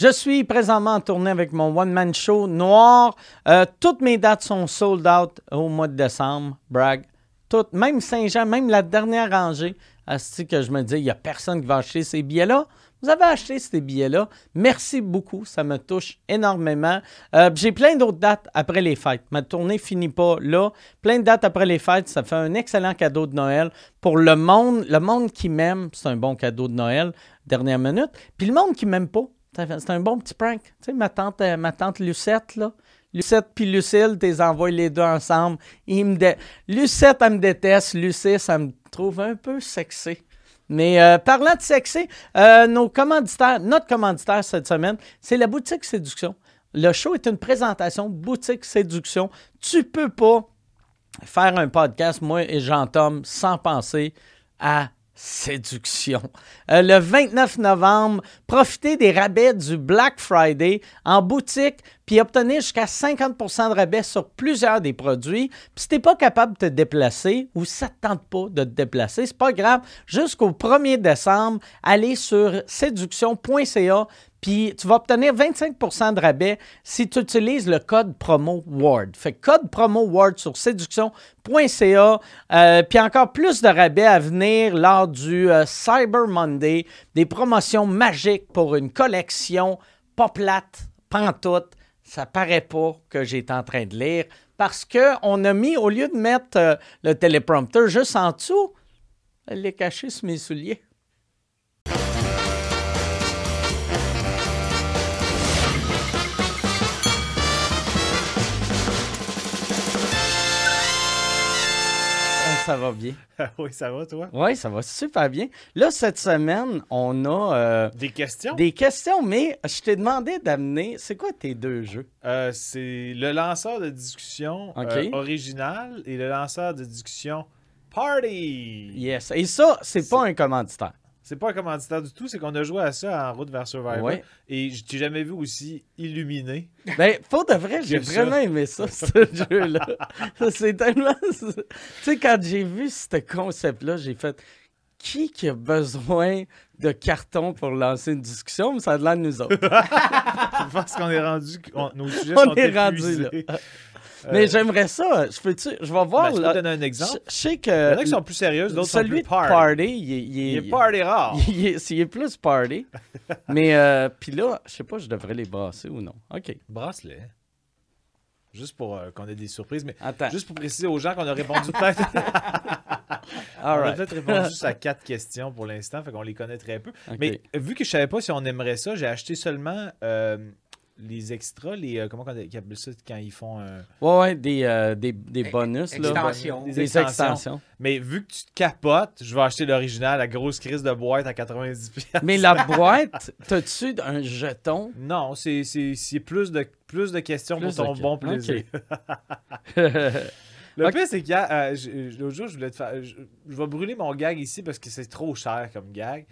Je suis présentement en tournée avec mon one-man show noir. Euh, toutes mes dates sont sold out au mois de décembre. Brag. Toutes, même Saint-Jean, même la dernière rangée. Asti que je me dis, il n'y a personne qui va acheter ces billets-là. Vous avez acheté ces billets-là. Merci beaucoup. Ça me touche énormément. Euh, J'ai plein d'autres dates après les fêtes. Ma tournée finit pas là. Plein de dates après les fêtes. Ça fait un excellent cadeau de Noël. Pour le monde, le monde qui m'aime, c'est un bon cadeau de Noël, dernière minute. Puis le monde qui m'aime pas, c'est un bon petit prank. Tu sais, ma tante, euh, ma tante Lucette, là. Lucette puis Lucille, tu les envoies les deux ensemble. Me dé- Lucette, elle me déteste. Lucie, ça me trouve un peu sexy. Mais euh, parlant de sexy, euh, nos commanditaires, notre commanditaire cette semaine, c'est la boutique Séduction. Le show est une présentation boutique Séduction. Tu peux pas faire un podcast, moi et Jean-Tom, sans penser à séduction. Le 29 novembre, profitez des rabais du Black Friday en boutique, puis obtenez jusqu'à 50% de rabais sur plusieurs des produits. Puis si t'es pas capable de te déplacer ou ça te tente pas de te déplacer, c'est pas grave. Jusqu'au 1er décembre, allez sur séduction.ca puis tu vas obtenir 25% de rabais si tu utilises le code promo WARD. Fait code promo WARD sur séduction.ca. Euh, puis encore plus de rabais à venir lors du euh, Cyber Monday. Des promotions magiques pour une collection pas plate, pantoute. Ça paraît pas que j'étais en train de lire parce qu'on a mis, au lieu de mettre euh, le téléprompteur juste en dessous, elle est cachée sous mes souliers. Ça va bien. oui, ça va, toi? Oui, ça va super bien. Là, cette semaine, on a euh, Des questions? des questions, mais je t'ai demandé d'amener. C'est quoi tes deux jeux? Euh, c'est le lanceur de discussion euh, original et le lanceur de discussion Party. Yes. Et ça, c'est pas un commanditaire. C'est pas un commanditaire du tout, c'est qu'on a joué à ça en route vers Survivor. Ouais. Et je t'ai jamais vu aussi illuminé. Ben, pour de vrai, j'ai vraiment aimé ça, ce jeu-là. C'est tellement. Tu sais, quand j'ai vu ce concept-là, j'ai fait. Qui qui a besoin de carton pour lancer une discussion? Mais ça a de l'air de nous autres. Pense qu'on est rendu. on- nos sujets On sont est rendu là. Euh, Mais j'aimerais ça. Je peux-tu. Je vais voir. ben, tu peux là. donner un je, exemple. je sais Il y en a que. qui sont plus sérieuses, d'autres sont plus party. Party, il est. il est- Il est party rare. il est, il est plus party. mais, euh, puis là, je sais pas, je devrais les brasser ou non. OK. Brasse-les. Juste pour euh, qu'on ait des surprises. Mais Attends. juste pour préciser aux gens qu'on a répondu peut-être. On a peut-être répondu juste à quatre questions pour l'instant, fait qu'on les connaît très peu. Mais vu que je savais pas si on aimerait ça, j'ai acheté seulement euh, les extras, les euh, comment on ils appellent ça quand ils font un. Ouais, ouais, des, euh, des, des bonus. Là. extensions. Des Des extensions. extensions. Mais vu que tu te capotes, je vais acheter l'original, la grosse crise de boîte à 90 pièces. Mais la boîte, t'as-tu un jeton? Non, c'est c'est- c'est plus de plus de questions Plus pour ton de- bon plaisir. Le Ok. pire, c'est qu'il y a. euh, L'autre jour, je voulais te faire. Je, je vais brûler mon gag ici parce que c'est trop cher comme gag.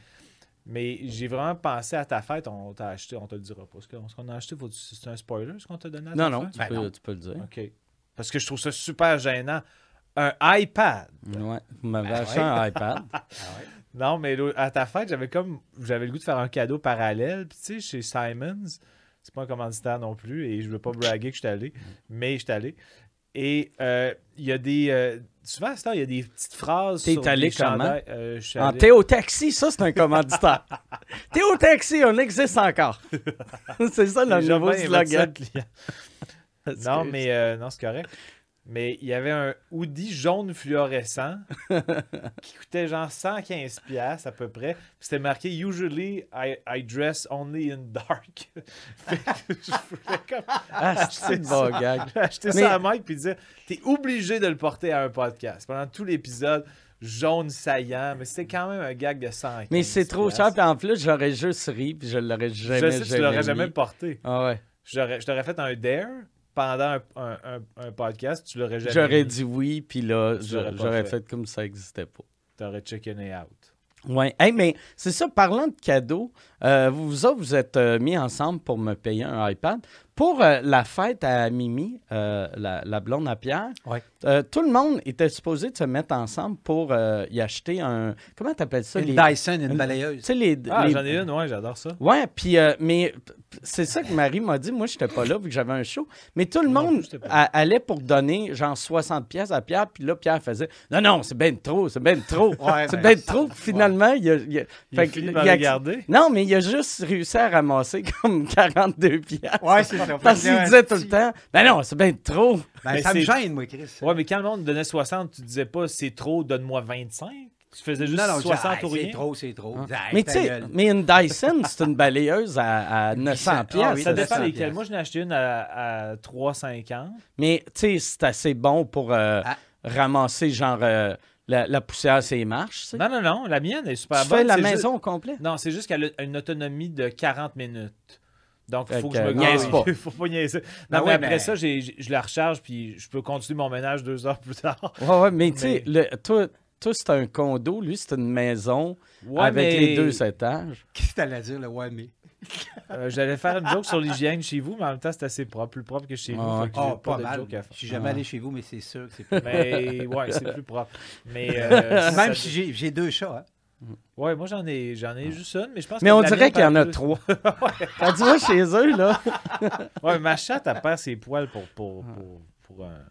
Mais j'ai vraiment pensé à ta fête. On t'a acheté, on te le dira pas. Ce qu'on a acheté, c'est un spoiler ce qu'on t'a donné à non, ta non, fête? tu, Ben peux, non. tu peux le dire. OK. Parce que je trouve ça super gênant. Un iPad. Ouais, vous m'avez Ben acheté ouais. un iPad. Non, mais à ta fête, j'avais comme. J'avais le goût de faire un cadeau parallèle. Puis tu sais, chez Simons, c'est pas un commanditaire non plus. Et je veux pas braguer que je suis allé. Mais je suis allé. Et euh, il y a des. euh, souvent, il y a des petites phrases. T'es allé comment? Euh, En Théo Taxi, ça, c'est un commanditaire. Théo Taxi, on existe encore. c'est ça le nouveau slogan. Non, mais euh, non, c'est correct. Mais il y avait un hoodie jaune fluorescent qui coûtait genre 115$ piastres à peu près. C'était marqué Usually I, I dress only in dark. Fait que je voulais comme Ah, de bon gag. acheter Mais- ça à Mike puis dire T'es obligé de le porter à un podcast. Pendant tout l'épisode, jaune saillant, mais c'était quand même un gag de 115$. Mais c'est trop cher, puis en plus, j'aurais juste ri, puis je l'aurais Je jamais, sais, tu l'aurais jamais porté. Ah ouais. J'aurais- Je t'aurais fait un dare pendant un, un- un- un podcast, tu l'aurais jamais J'aurais dit oui, puis là, Tu j'aurais fait. fait. comme ça n'existait pas. T'aurais chickené out. Hey, mais c'est ça, parlant de cadeaux, euh, vous, vous autres, vous êtes euh, mis ensemble pour me payer un iPad. Pour euh, la fête à Mimi, euh, la, la blonde à Pierre, Ouais. euh, tout le monde était supposé de se mettre ensemble pour euh, y acheter un. Comment t'appelles ça? Une les- Dyson, une une- balayeuse. Tu sais, les. Ah, les- j'en ai une, ouais, j'adore ça. Ouais, puis, euh, mais c'est ça que Marie m'a dit. Moi, je n'étais pas là vu que j'avais un show. Mais tout le Non, monde j'étais a- allait pour donner genre 60 pièces à Pierre. Puis là, Pierre faisait Non, non, c'est bien trop, c'est bien trop. Ouais, c'est ben, bien trop. Finalement, il a. il a- Il a fait que- fini par il a-. Non, mais il a juste réussi à ramasser comme 42 pièces. Ouais, c'est ça. Parce Fait qu'il disait tout le temps Ben non, c'est bien trop. Ben, Mais ça me gêne, moi, Chris. Ouais, mais quand le monde donnait 60, tu disais pas c'est trop, donne-moi 25. Tu faisais juste non, non, 60 je- ou. C'est trop, c'est trop. Hey, mais tu sais, mais une Dyson, c'est une balayeuse à, à 900 Ah pièces. oui, Ça dépend lesquels. Moi, j'en ai acheté une à, à 3,50. Mais tu sais, c'est assez bon pour euh, Ah. ramasser genre euh, la, la poussière sur les marches. tu sais. Non, non, non, la mienne est super tu bonne. fais la maison au complet? juste- Non, c'est juste qu'elle a une autonomie de 40 minutes. Donc, il faut que, que, je me niaise gâche pas. faut pas niaiser. Non, Ben mais ouais, après mais- ça, j'ai- j'ai- je la recharge puis je peux continuer mon ménage deux heures plus tard. Ouais, ouais, mais tu sais, toi, toi c'est un condo, lui, c'est une maison Ouais, avec mais, les deux étages. Qu'est-ce que t'allais dire, le ouais, mais? euh, J'allais faire une joke sur l'hygiène chez vous, mais en même temps, c'est assez propre, plus propre que chez nous. J'ai Oh, pas mal. Je suis jamais Ouais. allé chez vous, mais c'est sûr que c'est plus. Mais ouais, c'est plus propre. Mais euh, Même ça- si j'ai- j'ai deux chats, hein. Ouais, moi j'en ai j'en ai juste une, mais je pense Mais que on dirait qu'il y en a plus. trois. Quand tu vas chez eux, là. Ouais, ma chatte, elle perd ses poils pour, pour, pour, pour un-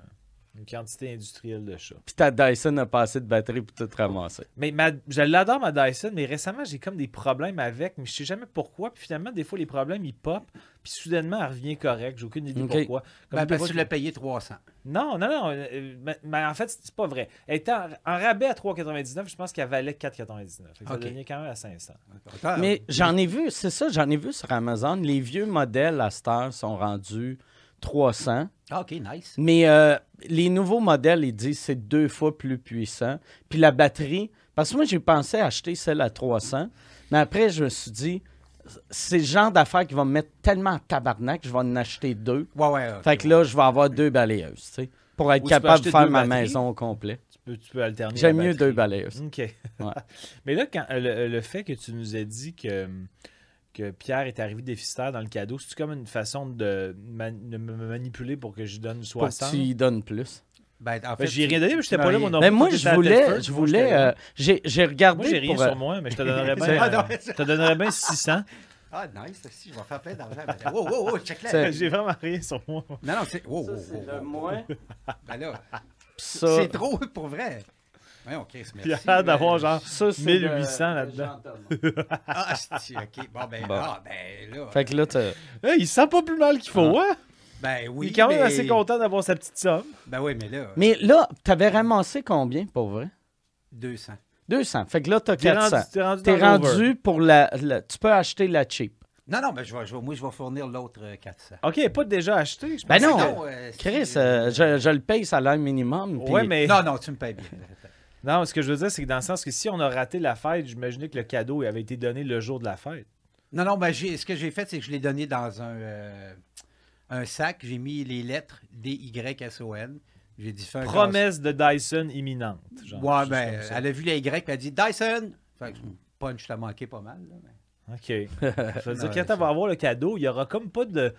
une quantité industrielle de chats. Puis ta Dyson a pas assez de batterie pour tout ramasser. Mais ma, je l'adore, ma Dyson, mais récemment, j'ai comme des problèmes avec, mais je sais jamais pourquoi. Puis finalement, des fois, les problèmes, ils pop, puis soudainement, elle revient correcte. J'ai aucune idée pourquoi. Comme Ben, parce que tu l'as payé 300. Non, non, non. euh, mais, mais en fait, c'est pas vrai. Elle était en, en rabais à 3,99. Je pense qu'elle valait 4,99. Fait que Ça Ok. devenait quand même à 500. Ah, Mais j'en ai vu, c'est ça, j'en ai vu sur Amazon. Les vieux modèles à cette heure sont rendus 300. Ah, OK, nice. Mais euh, les nouveaux modèles, ils disent que c'est deux fois plus puissant. Puis la batterie, parce que moi, j'ai pensé acheter celle à 300, mais après, je me suis dit, c'est le genre d'affaire qui va me mettre tellement en tabarnak que je vais en acheter deux. Ouais, ouais. ok, Fait que là, je vais avoir deux balayeuses, tu sais, pour être Ou capable de faire ma batteries. maison au complet. Tu peux, tu peux alterner. J'aime mieux deux balayeuses. OK. Mais là, quand, euh, le, le fait que tu nous aies dit que, que Pierre est arrivé déficitaire dans le cadeau, c'est comme une façon de, man- de me manipuler pour que je donne Pour que 60? tu y donnes plus. Ben, en Ben, fait, j'ai tu- rien donné, mais j'étais tu pas là, mon nom. Mais moi, je voulais, je voulais, euh, j'ai j'ai regardé Moi, j'ai rien pour, euh, sur moi, mais je te donnerais bien, Ah, non, euh, ça- je te donnerais bien 600. Ah, nice, si, je vais faire plein d'argent. Ben, Wow, wow, wow, check là. C'est- J'ai vraiment rien sur moi. Non, non, c'est. Wow, wow, wow, wow. moins. Ben là, Ça, c'est trop pour vrai. Voyons, Chris, merci. Il a l'air d'avoir ben, genre. ça, c'est 1800 de- là-dedans. Ah, c'est OK. Bon, ben, Bon. ah, ben là. Fait que là, t'as- Hey, il se sent pas plus mal qu'il faut, hein? Ben oui. il est quand même mais- assez content d'avoir sa petite somme. Ben oui, mais là, Mais là, t'avais ramassé combien, pour vrai? 200. 200. Fait que là, t'as T'es rendu, 400. t'es rendu, rendu pour la, la- Tu peux acheter la cheap. Non, non, je vais, je vais- moi, je vais fournir l'autre euh, 400. Ok, pas déjà acheté. je Ben non. que- euh, Chris, euh, je, je le paye salaire minimum. Ouais, mais. Non, non, tu me payes bien. Non, ce que je veux dire, c'est que dans le sens que si on a raté la fête, j'imaginais que le cadeau avait été donné le jour de la fête. Non, non, ben j'ai- ce que j'ai fait, c'est que je l'ai donné dans un, euh, un sac. J'ai mis les lettres D-Y-S-O-N. J'ai dit Promesse de Dyson imminente. genre, Ouais, ben, elle a vu les Y, puis elle a dit Dyson. Fait que punch, je t'ai manqué pas mal. Là, mais- Ok. Ça veut dire quand elle va avoir le cadeau, il y aura comme pas de.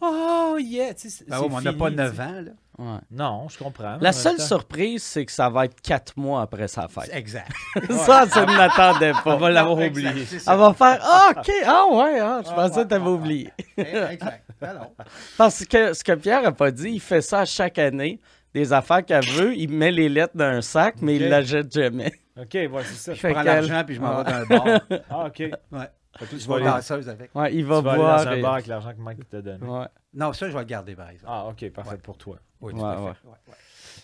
Oh yeah! Tu Ben c'est ouais, mais on n'a pas tu sais. 9 ans, là. Ouais. Non, je comprends. La seule temps- surprise, c'est que ça va être quatre mois après sa fête. Exact. ça, ça ne m'attendait pas. On va l'avoir oublié. Elle va faire Ah, OK, ah ouais, ah, je Ah, pensais ouais, que t'avais ouais, ouais. oublié. Eh, Exact. Alors, Parce que ce que Pierre a pas dit, il fait ça à chaque année. Des affaires qu'elle veut, il met les lettres dans un sac, mais il la jette jamais. Ok, ouais, c'est ça. je Fait prends l'argent puis je m'en Ah. vais dans un bar. Ah, ok. Tu Ouais. Fait que tu Je vas vais aller, danseuse avec. Ouais, il tu va aller dans un et- bar avec l'argent que Mike t'a donné. Ouais. Non, ça, je vais le garder, par exemple. Ah, ok, parfait Ouais. pour toi. Oui, tout à fait.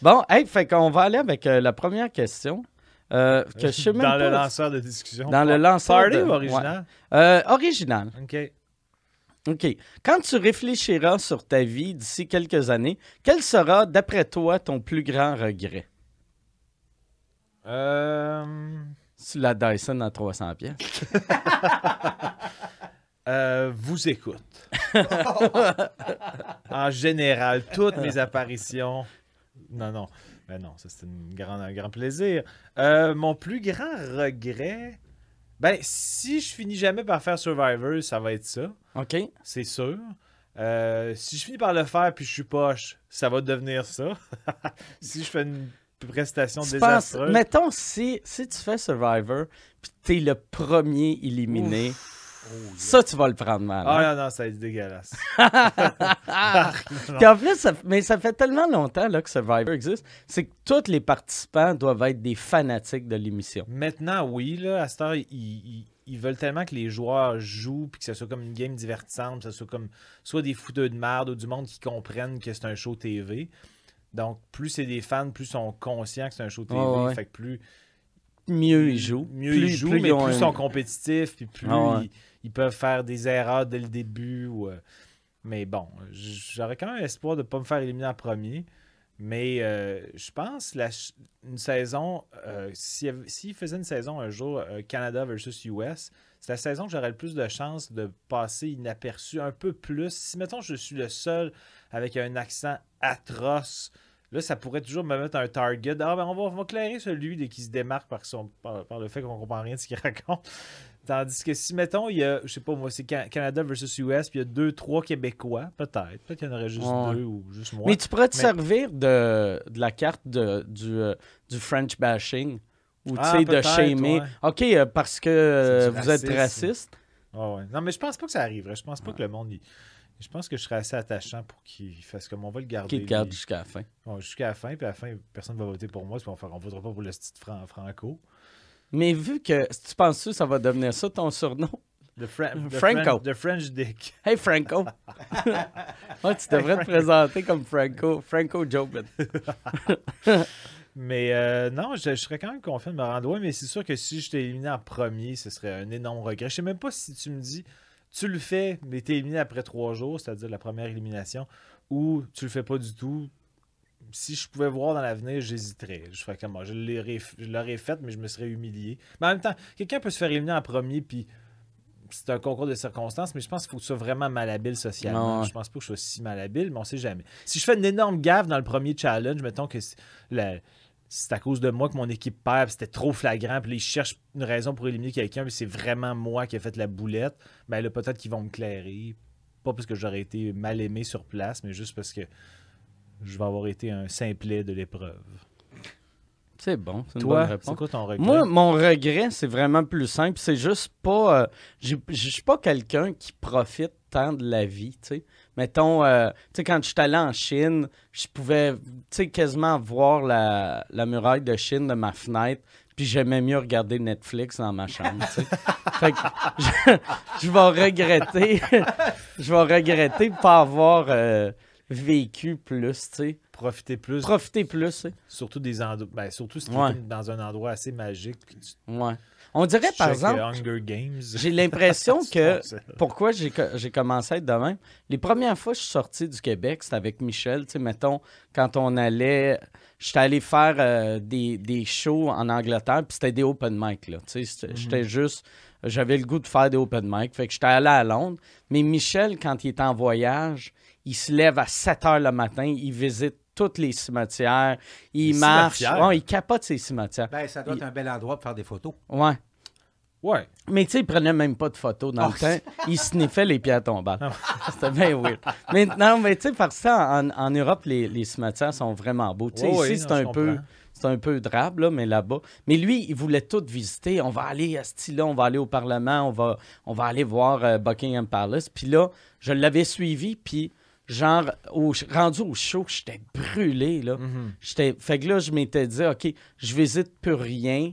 Bon, hey, fait qu'on va aller avec euh, la première question. euh, que je sais même Dans pas. le lanceur de discussion. Dans le lanceur Party de- ou original? Euh, original. Ok. OK. Quand tu réfléchiras sur ta vie d'ici quelques années, quel sera, d'après toi, ton plus grand regret? Euh... La Dyson à 300 pièces. Euh, vous écoute. en général, toutes mes apparitions. Non, non. Mais non, ça c'est un grand plaisir. Euh, mon plus grand regret. Ben, si je finis jamais par faire Survivor, ça va être ça. OK? C'est sûr. Euh, si je finis par le faire puis je suis poche, ça va devenir ça. si je fais une prestation désastreuse. mettons, si, si tu fais Survivor puis t'es le premier éliminé. Oh, ça, tu vas le prendre mal. Ah hein? non, ça va être dégueulasse. Puis en plus, mais ça fait tellement longtemps là, que Survivor existe, c'est que tous les participants doivent être des fanatiques de l'émission. Maintenant, oui, là, à cette heure, ils, veulent tellement que les joueurs jouent puis que ce soit comme une game divertissante, que ce soit comme soit des fouteux de merde ou du monde qui comprennent que c'est un show TV. Donc, plus c'est des fans, plus ils sont conscients que c'est un show TV. Fait que plus mieux ils jouent. Mieux ils jouent, mais plus ils sont compétitifs, puis plus ah ils peuvent faire des erreurs dès le début. Ou, euh, mais bon, j'aurais quand même espoir de ne pas me faire éliminer en premier. Mais euh, je pense la, une saison, euh, s'il si, faisait une saison un jour, Canada versus US, c'est la saison que j'aurais le plus de chances de passer inaperçu un peu plus. Si, mettons, je suis le seul avec un accent atroce, là, ça pourrait toujours me mettre un target. Ah, ben, on va, on va clairer celui qui se démarque par, son, par, le fait qu'on comprend rien de ce qu'il raconte. Tandis que si, mettons, il y a, je sais pas moi, c'est Canada versus US, puis il y a deux, trois Québécois, peut-être. Peut-être qu'il y en aurait juste deux ou juste moi. Mais tu pourrais te servir de, de, la carte de, du, euh, du French bashing ou tu ah, sais, de shamer. OK, euh, parce que euh, vous êtes raciste. ouais. Non, mais je pense pas que ça arriverait. Je pense pas que le monde. Je pense que je serais assez attachant pour qu'il fasse comme on va le garder. Qu'il garde jusqu'à la fin. jusqu'à la fin, puis à la fin, personne ne va voter pour moi, on ne votera pas pour le style Franco. Mais vu que tu penses que ça va devenir ça ton surnom? The, Franco. the French Dick. Hey Franco. tu devrais te présenter comme Franco. Franco Jobin. mais euh, non, je, serais quand même confiant de me rendre mais c'est sûr que si je t'ai éliminé en premier, ce serait un énorme regret. Je sais même pas si tu me dis, tu le fais, mais t'es éliminé après trois jours, c'est-à-dire la première élimination, ou tu le fais pas du tout, si je pouvais voir dans l'avenir, j'hésiterais. Je ferais comme moi. Je l'aurais fait, mais je me serais humilié. Mais en même temps, quelqu'un peut se faire éliminer en premier, puis c'est un concours de circonstances, mais je pense qu'il faut que tu sois vraiment malhabile socialement. Je pense pas que je sois si malhabile, mais on sait jamais. Si je fais une énorme gaffe dans le premier challenge, mettons que c'est à cause de moi que mon équipe perd, c'était trop flagrant, puis ils cherchent une raison pour éliminer quelqu'un, mais c'est vraiment moi qui ai fait la boulette, ben là, peut-être qu'ils vont me clairer. Pas parce que j'aurais été mal aimé sur place, mais juste parce que je vais avoir été un simplet de l'épreuve. C'est bon, c'est une bonne réponse. Quoi ton regret? Moi, mon regret, c'est vraiment plus simple. C'est juste pas. Euh, je suis pas quelqu'un qui profite tant de la vie, tu sais. Mettons, euh, tu sais, quand je suis allé en Chine, je pouvais, tu sais, quasiment voir la, la, muraille de Chine de ma fenêtre, puis j'aimais mieux regarder Netflix dans ma chambre, tu sais. fait que je, vais regretter, je vais regretter de pas avoir... Euh, vécu plus, tu sais. Profiter plus. Profiter plus, Surtout des endroits. Ben, surtout si tu dans un endroit assez magique. Ouais. On dirait, par exemple. J'ai l'impression que. pourquoi j'ai commencé à être de même? Les premières fois que je suis sorti du Québec, c'était avec Michel. Tu sais, mettons, quand on allait. J'étais allé faire euh, des, des, shows en Angleterre, puis c'était des open mic, là. Tu sais, j'étais mhm. juste. J'avais le goût de faire des open mic. Fait que j'étais allé à Londres. Mais Michel, quand il est en voyage, il se lève à 7 heures le matin, il visite tous les cimetières, il marche, il capote ses cimetières. Ben, ça doit être un bel endroit pour faire des photos. Ouais. Ouais. Mais tu sais, il prenait même pas de photos dans le oh. temps. Il sniffait les pierres tombantes. Ah. C'était bien weird. Mais non, mais tu sais, parce que en, en Europe, les, cimetières sont vraiment beaux. Tu sais, ici, c'est un peu c'est un peu drabe, là, mais là-bas. Mais lui, il voulait tout visiter. On va aller à ce là on va aller au Parlement, on va, on va aller voir euh, Buckingham Palace. Puis là, je l'avais suivi, puis genre, au, rendu au show, j'étais brûlé, là. J'étais, fait que là, je m'étais dit, OK, je visite plus rien.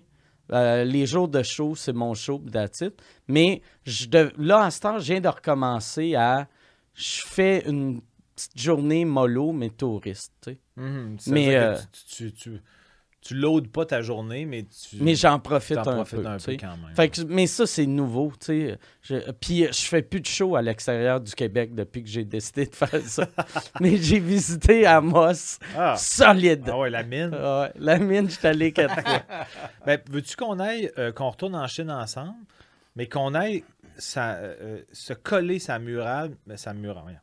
Euh, les jours de show, c'est mon show, that's Mais je là, à ce temps, je viens de recommencer à... Je fais une petite journée mollo, mais touriste, tu sais. Mhm. mais... Euh, tu, tu, tu loads pas ta journée, mais tu. Mais j'en profite un, peu, un peu quand même. Fait mais ça, c'est nouveau, tu sais. Puis je fais plus de show à l'extérieur du Québec depuis que j'ai décidé de faire ça. mais j'ai visité Amos, ah. solide. Ah ouais, la mine. ouais, la mine, je suis allé quatre fois. ben, veux-tu qu'on aille, euh, qu'on retourne en Chine ensemble, mais qu'on aille ça, euh, se coller sa murale, mais sa murale,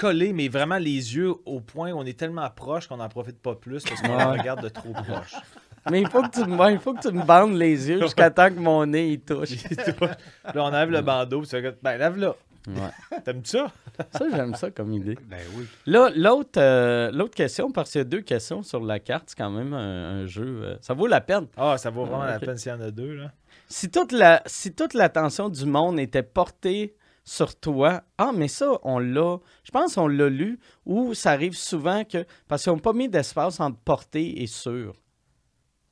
rien collé, mais vraiment les yeux au point où on est tellement proche qu'on n'en profite pas plus parce qu'on regarde de trop proche. Mais il faut, que tu, il faut que tu me bandes les yeux jusqu'à temps que mon nez il touche. là, on enlève le bandeau. Ben, lève là. Ouais. T'aimes ça? Ça, j'aime ça comme idée. Ben oui. Là, l'autre euh, l'autre question, parce qu'il y a deux questions sur la carte, c'est quand même un, un jeu. euh, ça vaut la peine. Ah, ça vaut vraiment Ah, la peine s'il y en a deux, là. Si toute la si toute l'attention du monde était portée sur toi, ah mais ça on l'a, je pense qu'on l'a lu ou ça arrive souvent que parce qu'ils n'ont pas mis d'espace entre portée et sur.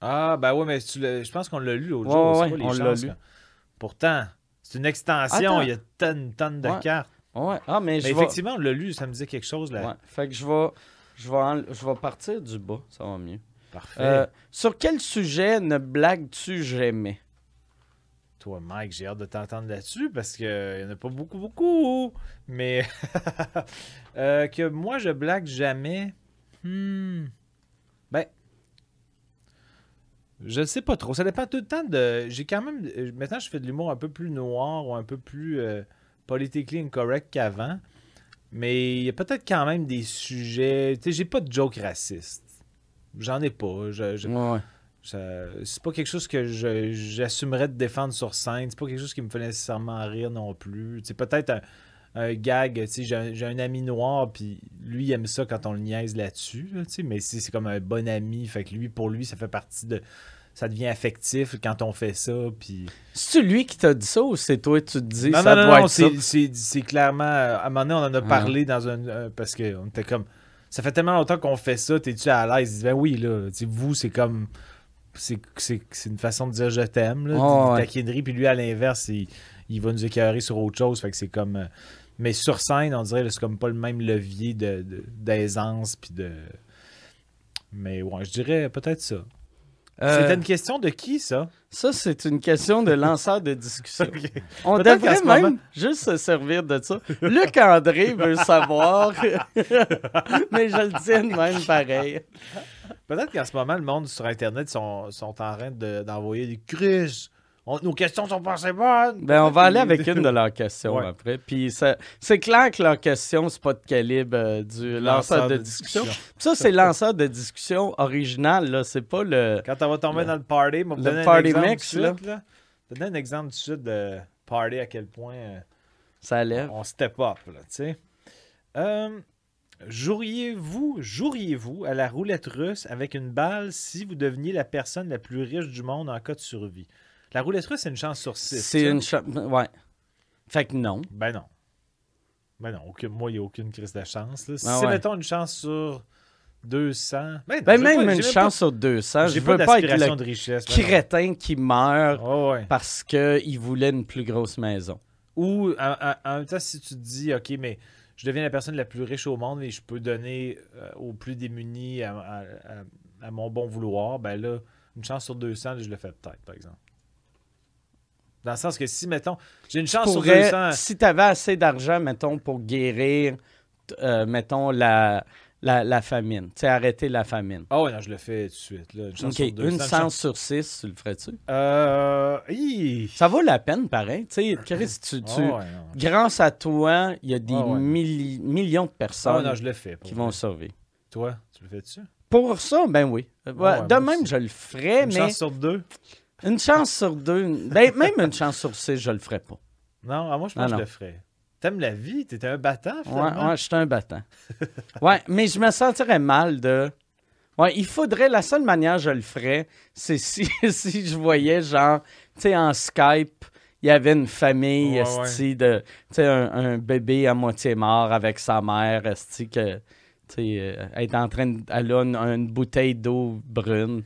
Ah, ben ouais, mais tu je pense qu'on l'a lu l'autre Ouais, jour. ouais, les on l'a lu. Pourtant, c'est une extension, Attends. il y a tonne, tonne de Ouais. cartes. Ouais, ah mais Mais je vais effectivement, on l'a lu, ça me disait quelque chose là. ouais, fait que je vais je vais en- je vais partir du bas, ça va mieux. Parfait. Euh, sur quel sujet ne blagues-tu jamais? Toi, Mike, j'ai hâte de t'entendre là-dessus parce qu'il n'y en a pas beaucoup, beaucoup. Mais euh, que moi, je blague jamais. Hmm. Ben, je sais pas trop. Ça dépend tout le temps de. J'ai quand même. Maintenant, je fais de l'humour un peu plus noir ou un peu plus euh, politically incorrect qu'avant. Mais il y a peut-être quand même des sujets. Tu sais, j'ai pas de joke raciste. J'en ai pas. Ouais. C'est pas quelque chose que j'assumerais de défendre sur scène. C'est pas quelque chose qui me fait nécessairement rire non plus. C'est peut-être un, un gag. tu sais, J'ai un, ami noir, puis lui, il aime ça quand on le niaise là-dessus. là, mais c'est comme un bon ami. Fait que lui, pour lui, ça fait partie de. Ça devient affectif quand on fait ça. Puis... C'est lui qui t'a dit ça ou c'est toi qui tu te dis Non, ça non, non, doit non, être ça? c'est- clairement. À un moment donné, on en a Ah. parlé dans un. euh, parce qu'on était comme. Ça fait tellement longtemps qu'on fait ça, t'es-tu à l'aise? Ben oui, là. Vous, c'est comme. C'est une façon de dire je t'aime. Oh, ouais. taquineries. Puis lui, à l'inverse, il, il va nous écœurer sur autre chose. Fait que c'est comme. euh, mais sur scène, on dirait que c'est comme pas le même levier de- de- d'aisance. Puis de. Mais ouais, je dirais peut-être ça. Euh, C'était une question de qui, ça? Ça, c'est une question de lanceur de discussion. On devrait même moment- juste se servir de ça. Luc André veut savoir, mais je le tiens de même pareil. Peut-être qu'en ce moment, le monde sur Internet sont, sont en train de- d'envoyer des crises. On- nos questions sont pas assez bonnes. Ben, on va aller avec une de leurs questions Ouais. après. Puis c'est clair que leurs questions, c'est pas de calibre euh, du lanceur, de, discussion. Ça, c'est lanceur de discussion original, là. C'est pas le. Quand on va tomber dans le party, Le donner party un mix, suite, là. Donner un exemple tout de suite de party à quel point euh, Ça lève. on step up, là, tu sais. Euh, Joueriez-vous, joueriez-vous à la roulette russe avec une balle si vous deveniez la personne la plus riche du monde en cas de survie? La roulette russe, c'est une chance sur six. C'est ça? une. cha- Ouais. Fait que non. Ben non. Ben non, aucune- moi, il n'y a aucune crise de chance. Là. Si Ah ouais. mettons, une chance sur 200... Ben, non, Ben, même pas- une chance sur 200. Pas, Je veux pas pas être le de richesse. ben crétin qui meurt ouais. parce qu'il voulait une plus grosse maison. Ou, en, en- en même temps, si tu te dis, OK, mais je deviens la personne la plus riche au monde et je peux donner euh, aux plus démunis à, à- à- à mon bon vouloir, ben là, une chance sur 200, je le fais peut-être, par exemple. Dans le sens que si, mettons, j'ai une chance sur Pourrais- 200... si tu avais assez d'argent, mettons, pour guérir, euh, mettons, la, la, la famine. Tu sais, arrêter la famine. Ah ouais, non, je le fais tout de suite. Là. Une chance OK, sur 200. une chance sur six, tu le ferais-tu? Euh... hi. Ça vaut la peine, pareil. Tu sais, Chris, tu, tu- Ah ouais, non. grâce à toi, il y a des Ah ouais. milli- millions de Ah personnes non, je le fais. qui vrai. vont survivre. Toi, tu le fais-tu? Pour ça, ben oui. Ouais, de même, aussi. je le ferais, Une mais chance sur deux? Une chance sur deux, ben, même une chance sur six, je le ferais pas. Non, ah, moi, je pense que je le ferais. T'aimes la vie? T'es un battant, Ouais, finalement? ouais, je suis un battant. ouais, mais je me sentirais mal de. Ouais, il faudrait. La seule manière je le ferais, c'est si, si je voyais, genre, tu sais, en Skype, il y avait une famille, Ouais, esti, de. Tu sais, un, un bébé à moitié mort avec sa mère, esti, que. Tu sais, euh, est en train de. Elle a une, une bouteille d'eau brune,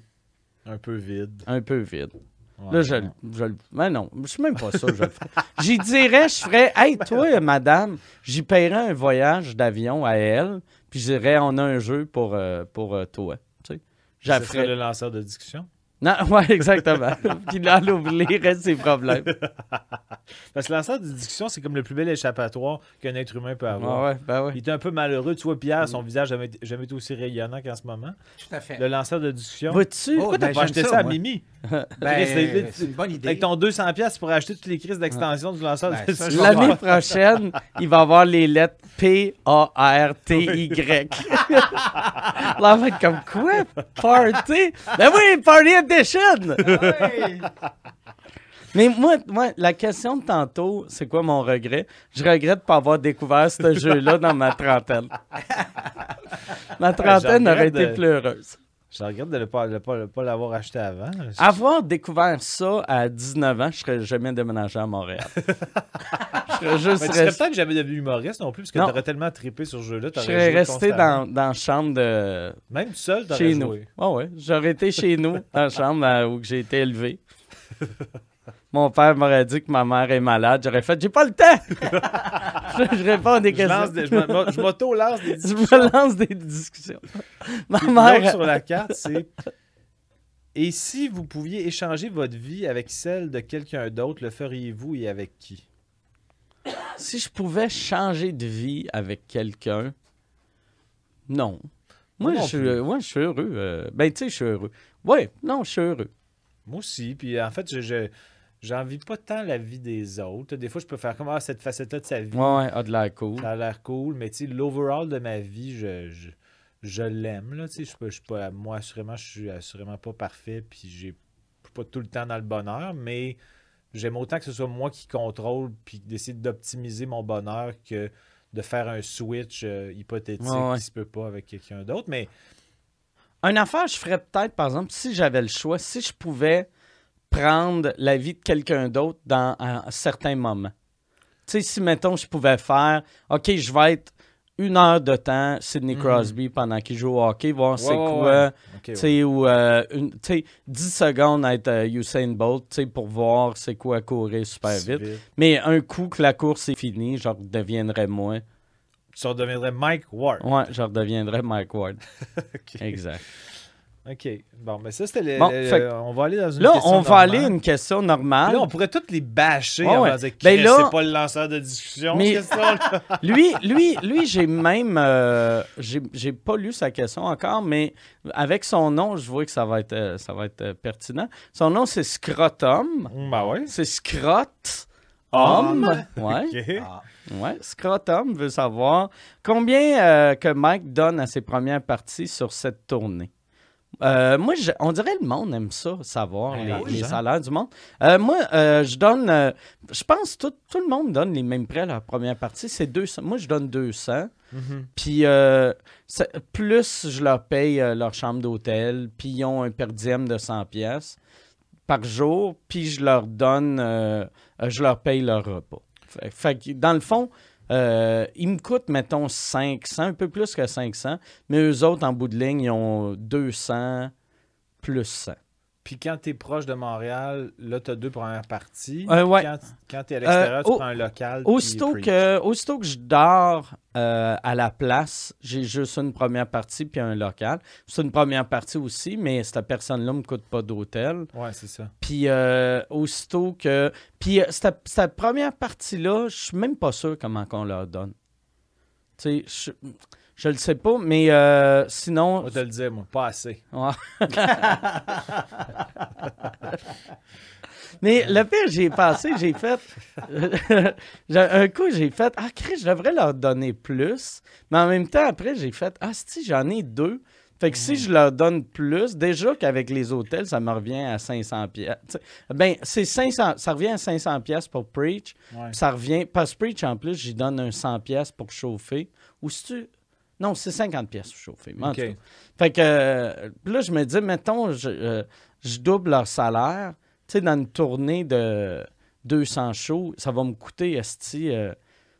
Un peu vide. un peu vide. Ouais, Là, je, ouais. le- je. Mais non, je suis même pas sûr que je le ferais. J'y dirais, je ferais, hey, toi, madame, j'y paierais un voyage d'avion à elle, puis je dirais, on a un jeu pour, euh, pour euh, toi. Tu sais. Ce serait J'affrais. le lanceur de discussion? Non, ouais, exactement. puis là, elle oublierait ses problèmes. Parce que le lanceur de discussion, c'est comme le plus bel échappatoire qu'un être humain peut avoir. Ah ouais, ben ouais. Il était un peu malheureux. Tu vois, Pierre, son visage n'a jamais, jamais été aussi rayonnant qu'en ce moment. Tout à fait. Le lanceur de discussion. Vois-tu? Oh, Pourquoi t'as ben, pas j'aime acheté ça, ça, à. Mimi? Ben, c'est- une bonne idée. Avec ton 200$ piastres pour acheter toutes les crises d'extension du lanceur Ben, de discussion. L'année prochaine, il va avoir les lettres P-A-R-T-Y. Là, on va être comme quoi? Party? Ben oui, Party Edition! Ouais. Mais moi, moi, la question de tantôt, c'est quoi mon regret? Je regrette de pas avoir découvert ce jeu-là dans ma trentaine. ma trentaine aurait été de- plus heureuse. Je regrette de ne pas, l'avoir acheté avant. Avoir découvert ça à 19 ans, je serais jamais déménagé à Montréal. je serais juste Mais tu serais resté, peut-être jamais devenu humoriste non plus, parce que t'aurais tellement trippé sur ce jeu-là. je serais resté dans, dans la chambre de, Même tout seul, t'aurais chez nous. Ouais, ouais. J'aurais été chez nous, dans la chambre euh, où j'ai été élevé. Mon père m'aurait dit que ma mère est malade. J'aurais fait, j'ai pas le temps! je, je réponds à des Je, questions. je me- je m'auto-lance des Je discussions. me lance des discussions. Ma Puis mère. sur la carte, c'est Et si vous pouviez échanger votre vie avec celle de quelqu'un d'autre, le feriez-vous et avec qui Si je pouvais changer de vie avec quelqu'un, non. Moi, non je, suis- ouais, je suis heureux. euh, ben, tu sais, je suis heureux. Oui, non, je suis heureux. Moi aussi. Puis en fait, je, je j'envie pas tant la vie des autres. Des fois, je peux faire comme ah, cette facette-là de sa vie. Ouais, ouais, a de l'air cool. Ça a l'air cool, mais tu sais, l'overall de ma vie, je, je, je l'aime. Là, tu sais, je, suis pas, moi, assurément, je suis assurément pas parfait, puis j'ai je suis pas tout le temps dans le bonheur, mais j'aime autant que ce soit moi qui contrôle, puis d'essayer d'optimiser mon bonheur que de faire un switch euh, hypothétique Ouais, ouais. qui se peut pas avec quelqu'un d'autre. Mais Une affaire, je ferais peut-être, par exemple, si j'avais le choix, si je pouvais prendre la vie de quelqu'un d'autre dans un certain moment. Tu sais, si, mettons, je pouvais faire, OK, je vais être une heure de temps Sidney Mhm. Crosby pendant qu'il joue au hockey, voir c'est quoi. ouais. Ok, Tu ouais. sais, ou euh, une- tu sais, 10 secondes à être euh, Usain Bolt, tu sais, pour voir c'est quoi courir super vite. Mais un coup que la course est finie, je redeviendrais moi. Tu redeviendrais Mike Ward. Ouais, je redeviendrais Mike Ward. Exact. OK. Bon, mais ça, c'était le, Bon, le- fait que- On va aller dans une Là, question on va aller à normale. une question normale. Là, on pourrait toutes les bâcher Ouais, en ouais. disant Ben là- c'est pas le lanceur de discussion, Mais- cette question-là. Lui, lui, lui j'ai même. euh, j'ai pas lu sa question encore, mais avec son nom, je vois que ça va être, euh, ça va être euh, pertinent. Son nom, c'est Scrotum. ben ouais. C'est Scrot. Homme. Ouais. Ah. Ouais. Scrotum veut savoir combien que Mike donne à ses premières parties sur cette tournée. Euh, moi, je- on dirait le monde aime ça, savoir Ben les, oui, les Jean. salaires du monde. Euh, moi, euh, je donne, euh, je pense tout, tout le monde donne les mêmes prêts à leur première partie. C'est 200. Moi, je donne 200. Mhm. Puis euh, ça- plus je leur paye leur chambre d'hôtel, puis ils ont un per diem de 100 pièces par jour, puis je leur donne, je leur paye leur repas. Fait, fait que dans le fond, euh, ils me coûtent, mettons, 500, un peu plus que 500, mais eux autres, en bout de ligne, ils ont 200 plus 100. Puis quand t'es proche de Montréal, là, t'as deux premières parties. Euh, ouais. Quand, quand t'es à l'extérieur, Euh, tu prends un local. Aussitôt que, aussitôt que je dors euh, à la place, j'ai juste une première partie puis un local. C'est une première partie aussi, mais cette personne-là ne me coûte pas d'hôtel. Ouais, c'est ça. Puis aussitôt que. Puis cette, cette première partie-là, je suis même pas sûr comment qu'on leur donne. Tu sais, je, je le sais pas, mais euh, sinon. On va te le dire, moi, pas assez. Ouais. Mais le pire, j'ai passé, j'ai fait. un coup, j'ai fait Ah, Chris, je devrais leur donner plus. Mais en même temps, après, j'ai fait Ah, si, j'en ai deux. Fait que si je leur donne plus, déjà qu'avec les hôtels, ça me revient à 500 pièces. Ben, c'est 500, ça revient à 500 pièces pour Preach. Ouais. Ça revient, parce Preach, en plus, j'y donne un 100 pièces pour chauffer. Ou si tu... Non, c'est 50 pièces pour chauffer. mais en OK. tout cas. Fait que euh, là, je me dis, mettons, je, euh, je double leur salaire. Tu sais, dans une tournée de 200 shows, ça va me coûter, esti, euh,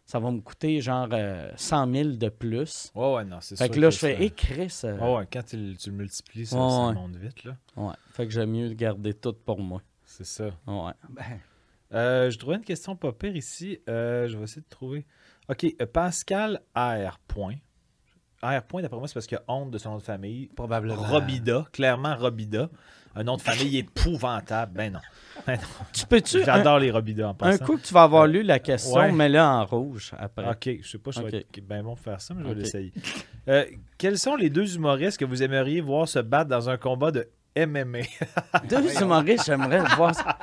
ça va me coûter genre euh, 100 000 de plus. Ouais, ouais, non, c'est Fait sûr que là, je ça- fais, hé, Chris. euh, Ouais, ouais, quand tu, le- tu le multiplies, ça, Ouais, ça ouais. monte vite, là. ouais. Fait que j'aime mieux garder tout pour moi. C'est ça. Ouais. Ben, Euh, je trouvais une question pas pire ici. Euh, je vais essayer de trouver. OK, Pascal R. Point. R. Point, d'après moi, c'est parce qu'il a honte de son nom de famille. probablement. Robida, clairement Robida. Un nom de famille épouvantable. Ben non. Ben non. Tu peux-tu, un, J'adore les Robida en un passant. coup que tu vas avoir lu la question, Ouais. mets-le en rouge après. Ok, je sais pas, je vais être bien bon pour faire ça, mais je vais l'essayer. Euh, quels sont les deux humoristes que vous aimeriez voir se battre dans un combat de MMA? Deux humoristes, j'aimerais voir. ça.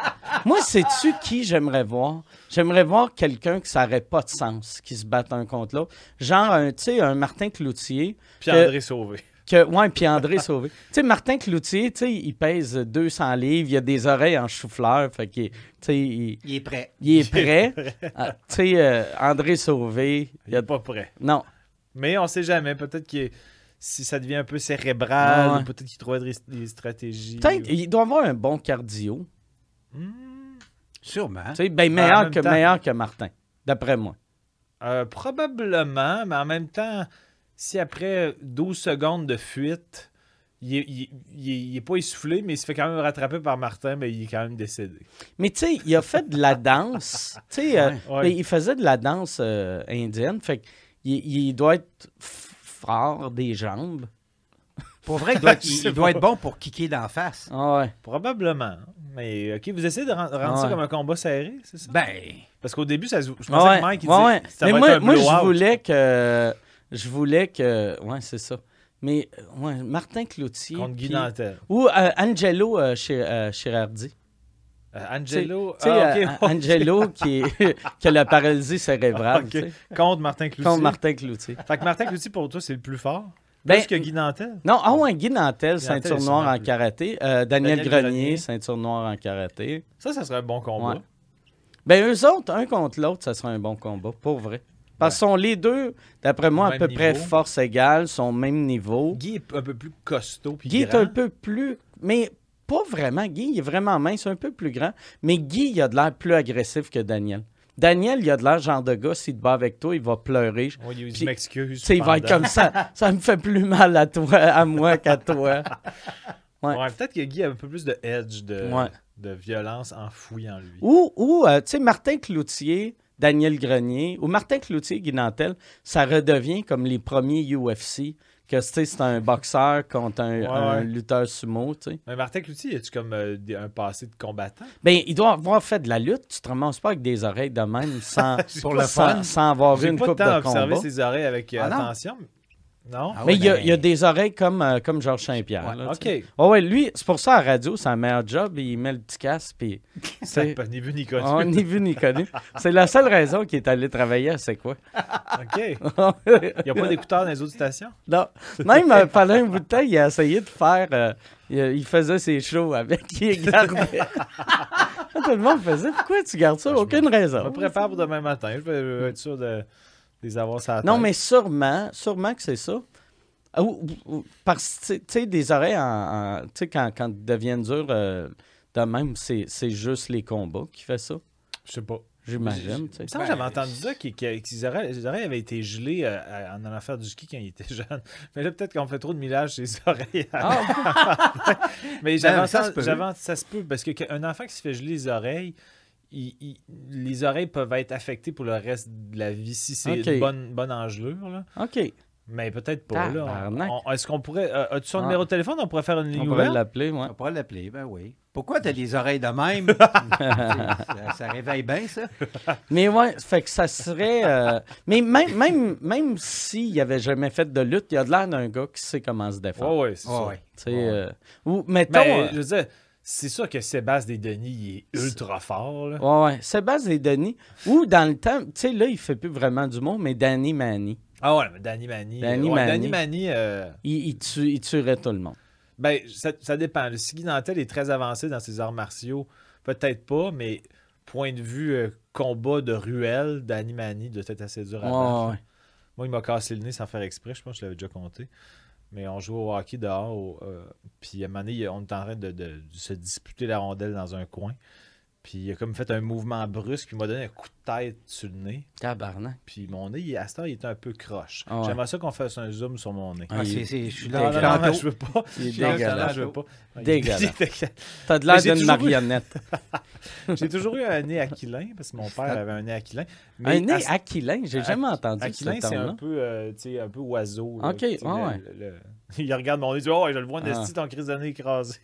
Moi, sais-tu qui j'aimerais voir? J'aimerais voir quelqu'un que ça n'aurait pas de sens, qui se batte un contre l'autre. Genre, un, tu sais, un Martin Cloutier. Puis André Sauvé. que, ouais, puis André Sauvé. Tu sais, Martin Cloutier, tu sais, il pèse 200 livres, il a des oreilles en chou-fleur, fait qu'il, tu sais, il, Il est prêt. il est prêt. Ah, tu sais, euh, André Sauvé, Il est pas prêt. non. Mais on sait jamais. Peut-être que si ça devient un peu cérébral, Ouais. ou peut-être qu'il trouve des, des stratégies. Peut-être, il doit avoir un bon cardio. Hmm. Sûrement. Tu sais, ben en meilleur que, temps- meilleur que Martin, d'après moi. Euh, probablement, mais en même temps, si après 12 secondes de fuite, il est, il- il est- il est pas essoufflé, mais il se fait quand même rattraper par Martin, mais il est quand même décédé. Mais tu sais, il a fait de la danse. Tu sais, euh, Ouais. ben, il faisait de la danse euh, indienne. Fait qu'il il doit être fort des jambes. Pour vrai, il doit, être, il- doit bon pour kicker d'en face. Ah ouais. Probablement. Mais ok, vous essayez de ren- rendre ça Ouais. comme un combat serré, c'est ça? Ben, Parce qu'au début, ça, se- je pensais que Mike il ouais, disait ouais. ça Mais va moi, être un moi, je blowout. voulais que. Je voulais que. Ouais, c'est ça. Mais, euh, ouais, Martin Cloutier. contre Guy puis- Nantel. Ou euh, Angelo euh, euh, Chirardi. Euh, Angelo, euh, Angelo qui, est- qui a la paralysie cérébrale. Contre Martin Cloutier. Contre Martin Cloutier. Fait que Martin Cloutier, pour toi, c'est le plus fort? Ben, Plus que Guy Nantel? Non, ah ouais, Guy Nantel, ceinture noire en plus. karaté. Euh, Daniel, Daniel Grenier, Grenier. ceinture noire en karaté. Ça, ça serait un bon combat. Ouais. Ben, eux autres, un contre l'autre, ça serait un bon combat, pour vrai. Parce qu'ils sont les deux, d'après moi, à peu près force égale, sont au même niveau. Guy est un peu plus costaud. Guy est un peu plus. Mais pas vraiment. Guy, il est vraiment mince, un peu plus grand. Mais Guy, il a de l'air plus agressif que Daniel. Daniel, il a de l'air genre de gars, s'il te bat avec toi, il va pleurer. Oui, il m'excuse. il va être comme ça. Ça me fait plus mal à toi, à moi qu'à toi. Ouais. Ouais, peut-être que Guy a un peu plus de edge, de, Ouais. de violence enfouie en lui. Ou, ou euh, tu sais, Martin Cloutier, Daniel Grenier, ou Martin Cloutier, Guy Nantel, ça redevient comme les premiers UFC, que c'est un boxeur contre un, Ouais, un ouais. lutteur sumo, tu sais. Mais Martin Cloutier, as-tu comme euh, un passé de combattant? Ben, il doit avoir fait de la lutte. Tu te ramasses pas avec des oreilles de même sans, Pour le sans, avoir vu une pas coupe de observé combat. ses oreilles avec euh, Ah attention. Non? Ah Mais ouais, il y, a, ben- il y a des oreilles comme, euh, comme Georges Saint-Pierre. Ouais, là, OK. sais. Ouais, lui, c'est pour ça à la radio, c'est un meilleur job. Il met le petit casque, puis c'est Pas ni vu ni connu. on ni vu ni connu. C'est la seule raison qu'il est allé travailler à C'est quoi? OK. Il n'y a pas d'écouteurs dans les autres stations? Non. Même euh, pendant un bout de temps, il a essayé de faire. euh, il, il faisait ses shows avec. Il gardait. Tout le monde faisait. Pourquoi tu gardes ça? Je me- Aucune Je me raison. prépare pour demain matin. Je vais, être sûr de les avoir sur la Non, tête. mais sûrement, sûrement que c'est ça. Ou- ou- ou- parce que, tu sais, des oreilles, en, en- tu sais, quand, quand ils deviennent dures, euh, de même, c'est c'est juste les combats qui fait ça, Je sais pas. j'imagine. tu Il sais. me semble que j'avais entendu ça, que, ses, oreilles, avaient été gelées euh, à- en allant faire du ski quand il était jeune. Mais là, peut-être qu'on fait trop de millage sur ses oreilles. Ah, Mais j'avais Ben, ça entendu- se peut. j'avais- ça se peut, parce qu'un enfant qui se fait geler les oreilles, il- il- les oreilles peuvent être affectées pour le reste de la vie si c'est une bonne, bonne engelure. Là. OK. Mais peut-être pas. Là. On- on- Est-ce qu'on pourrait. euh, As-tu son Ah. numéro de téléphone? On pourrait faire une On ligne pourrait ouverte? l'appeler, ouais. on pourrait l'appeler, ben oui. Pourquoi t'as des oreilles de même? ça, ça réveille bien, ça. Mais ouais, fait que ça serait. euh, Mais même, même, même s'il n'avait jamais fait de lutte, il a de l'air d'un gars qui sait comment se défendre. Ouais, ouais, c'est Ouais, ça. ouais. Euh, Ou, mettons. Mais euh, je veux dire, c'est sûr que Sébastien Denis, il est ultra fort. Là. Ouais, ouais. Sébastien Denis. Ou dans le temps, tu sais, là, il fait plus vraiment du monde, mais Danny Manny. Ah ouais, mais Danny Manny. Danny ouais, Manny. Danny Manny, euh, Il, il, tue- il tuerait tout le monde. ben, ça, ça dépend. Le Siggy Nantel est très avancé dans ses arts martiaux. Peut-être pas, mais point de vue euh, combat de ruelle, Danny Manny doit être assez dur à. Ouais, ouais. Moi, il m'a cassé le nez sans faire exprès. Je pense que je l'avais déjà compté. Mais on jouait au hockey dehors. euh, puis à un moment donné, on était en train de se disputer la rondelle dans un coin. Puis il a comme fait un mouvement brusque. Puis il m'a donné un coup de tête sur le nez. Tabarnak. Puis mon nez, il- à cette heure, il était un peu croche. Ah ouais. J'aimerais ça qu'on fasse un zoom sur mon nez. Ah, il- c'est- je suis là non, non, je veux pas. Il est dégueulasse. je veux pas. Dégueulasse. T'as de l'air d'une eu- marionnette. J'ai toujours eu un nez aquilin parce que mon père avait un nez aquilin. Mais Un nez aquilin, j'ai jamais entendu Aquilin, ce c'est un peu, euh, un peu oiseau. Ok, ouais, le- ouais. le- le- Il regarde mon nez, il dit Oh, je le vois, Ah. Nesty, ton crise de nez écrasé.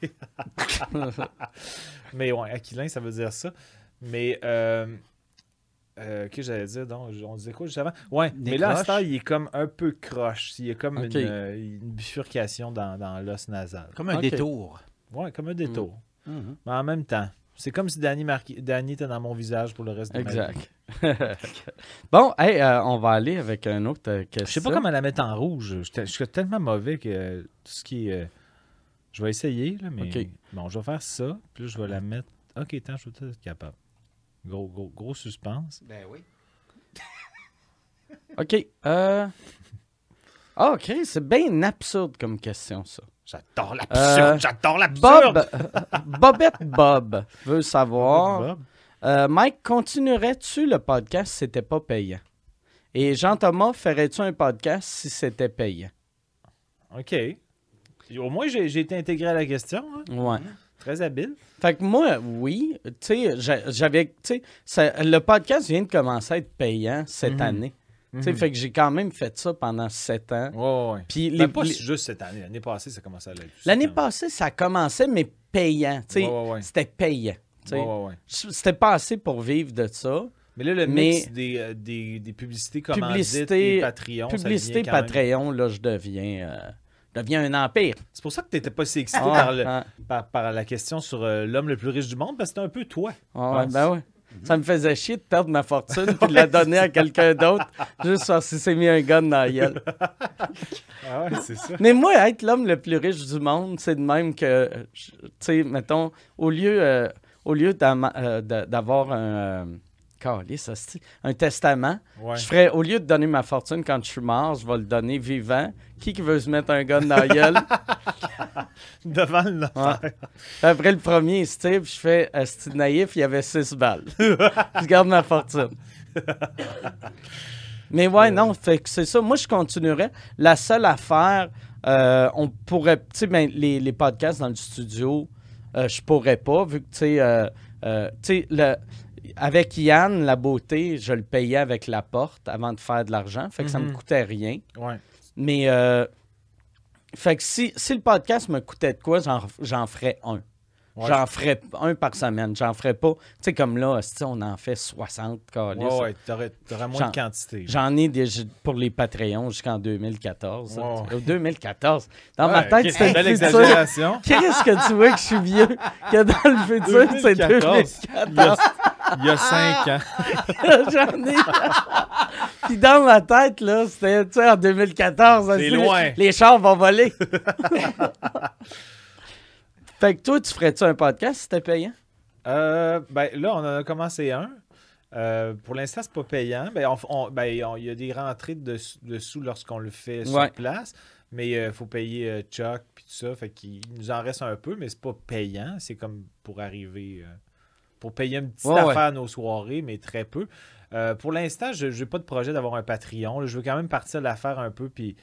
Mais ouais, Aquilin, ça veut dire ça. Mais, euh, euh, qu'est-ce que j'allais dire donc? On disait quoi juste avant Ouais, Des mais là, à il est comme un peu croche. Il y a comme une, euh, une bifurcation dans, dans l'os nasal. Comme un détour. Ouais, comme un détour. Mhm. Mais en même temps, C'est comme si Danny. Danny était dans mon visage pour le reste de exact. ma vie. bon, hey, euh, on va aller avec un autre question. Je sais pas comment la mettre en rouge. Je suis tellement mauvais que tout ce qui est. Je vais essayer, là, mais. Bon, je vais faire ça, puis je vais la mettre. Ok, tant, je vais peut-être être capable. Gros, gros, gros suspense. Ben oui. OK. Euh... Ah, OK, c'est bien absurde comme question, ça. J'adore l'absurde, euh, j'adore l'absurde. Bob, Bobette Bob veut savoir. Euh, Mike, continuerais-tu le podcast si c'était pas payant? Et Jean-Thomas, ferais-tu un podcast si c'était payant? OK. Au moins, j'ai été intégré à la question. Hein? Ouais. Très habile. Fait que moi, oui, tu sais, j'avais, tu sais, le podcast vient de commencer à être payant cette mhm. année. Mhm. fait que j'ai quand même fait ça pendant sept ans. Ouais, ouais. Puis ben, pas juste cette année. L'année passée, ça commençait à l'être. L'année passée, ça commençait, mais payant. C'était payant. C'était pas assez pour vivre de ça. Mais là, le mix des, euh, des, des, publicités publicité, et Patreon, Publicité Patreon, là, je deviens... Euh, devient un empire. C'est pour ça que tu n'étais pas si excité par, par, la question sur euh, l'homme le plus riche du monde, parce que c'était un peu toi. Ah ben ouais. Ça me faisait chier de perdre ma fortune et de la donner à quelqu'un d'autre juste parce qu'il s'est mis un gun dans la gueule. Ah ouais, c'est ça. Mais moi, être l'homme le plus riche du monde, c'est de même que, tu sais, mettons, au lieu, euh, au lieu euh, d'avoir un un testament. Je ferais, au lieu de donner ma fortune quand je suis mort, je vais le donner vivant. Qui qui veut se mettre un gun dans la gueule? Devant le notaire. Après le premier, Steve, je fais Steve naïf, il y avait six balles. je garde ma fortune. Mais ouais, non, fait que c'est ça. Moi, je continuerais. La seule affaire, euh, on pourrait, tu sais, ben, les, les, podcasts dans le studio, euh, je pourrais pas, vu que, tu sais, euh, tu sais, le avec Yann, la beauté, je le payais avec la porte avant de faire de l'argent. Fait que ça me mhm. coûtait rien. Mais, euh, fait que si, si le podcast me coûtait de quoi, j'en ferais un. J'en ferais un par semaine. J'en ferais pas. Tu sais, comme là, on en fait 60 calices. Ouais, ouais, t'aurais, moins de quantité. J'en ai des, pour les Patreons jusqu'en 2014. 2014. Dans ma tête, c'était une exagération. Qu'est-ce que tu vois que je suis vieux? Que dans le futur, c'est 2014. Il y a 5 ans. J'en ai. Puis dans ma tête, là, c'était, tu sais, en 2014. C'est loin. Les chars vont voler. Fait que toi, tu ferais-tu un podcast si c'était payant? Euh, ben là, on en a commencé un. Euh, pour l'instant, c'est pas payant. Ben, ben il y a des rentrées de, sous lorsqu'on le fait sur place. Mais il euh, faut payer Chuck et tout ça. Fait qu'il nous en reste un peu, mais c'est pas payant. C'est comme pour arriver. pour payer une petite affaire à nos soirées, mais très peu. pour l'instant, je n'ai pas de projet d'avoir un Patreon. Je veux quand même partir de l'affaire un peu puis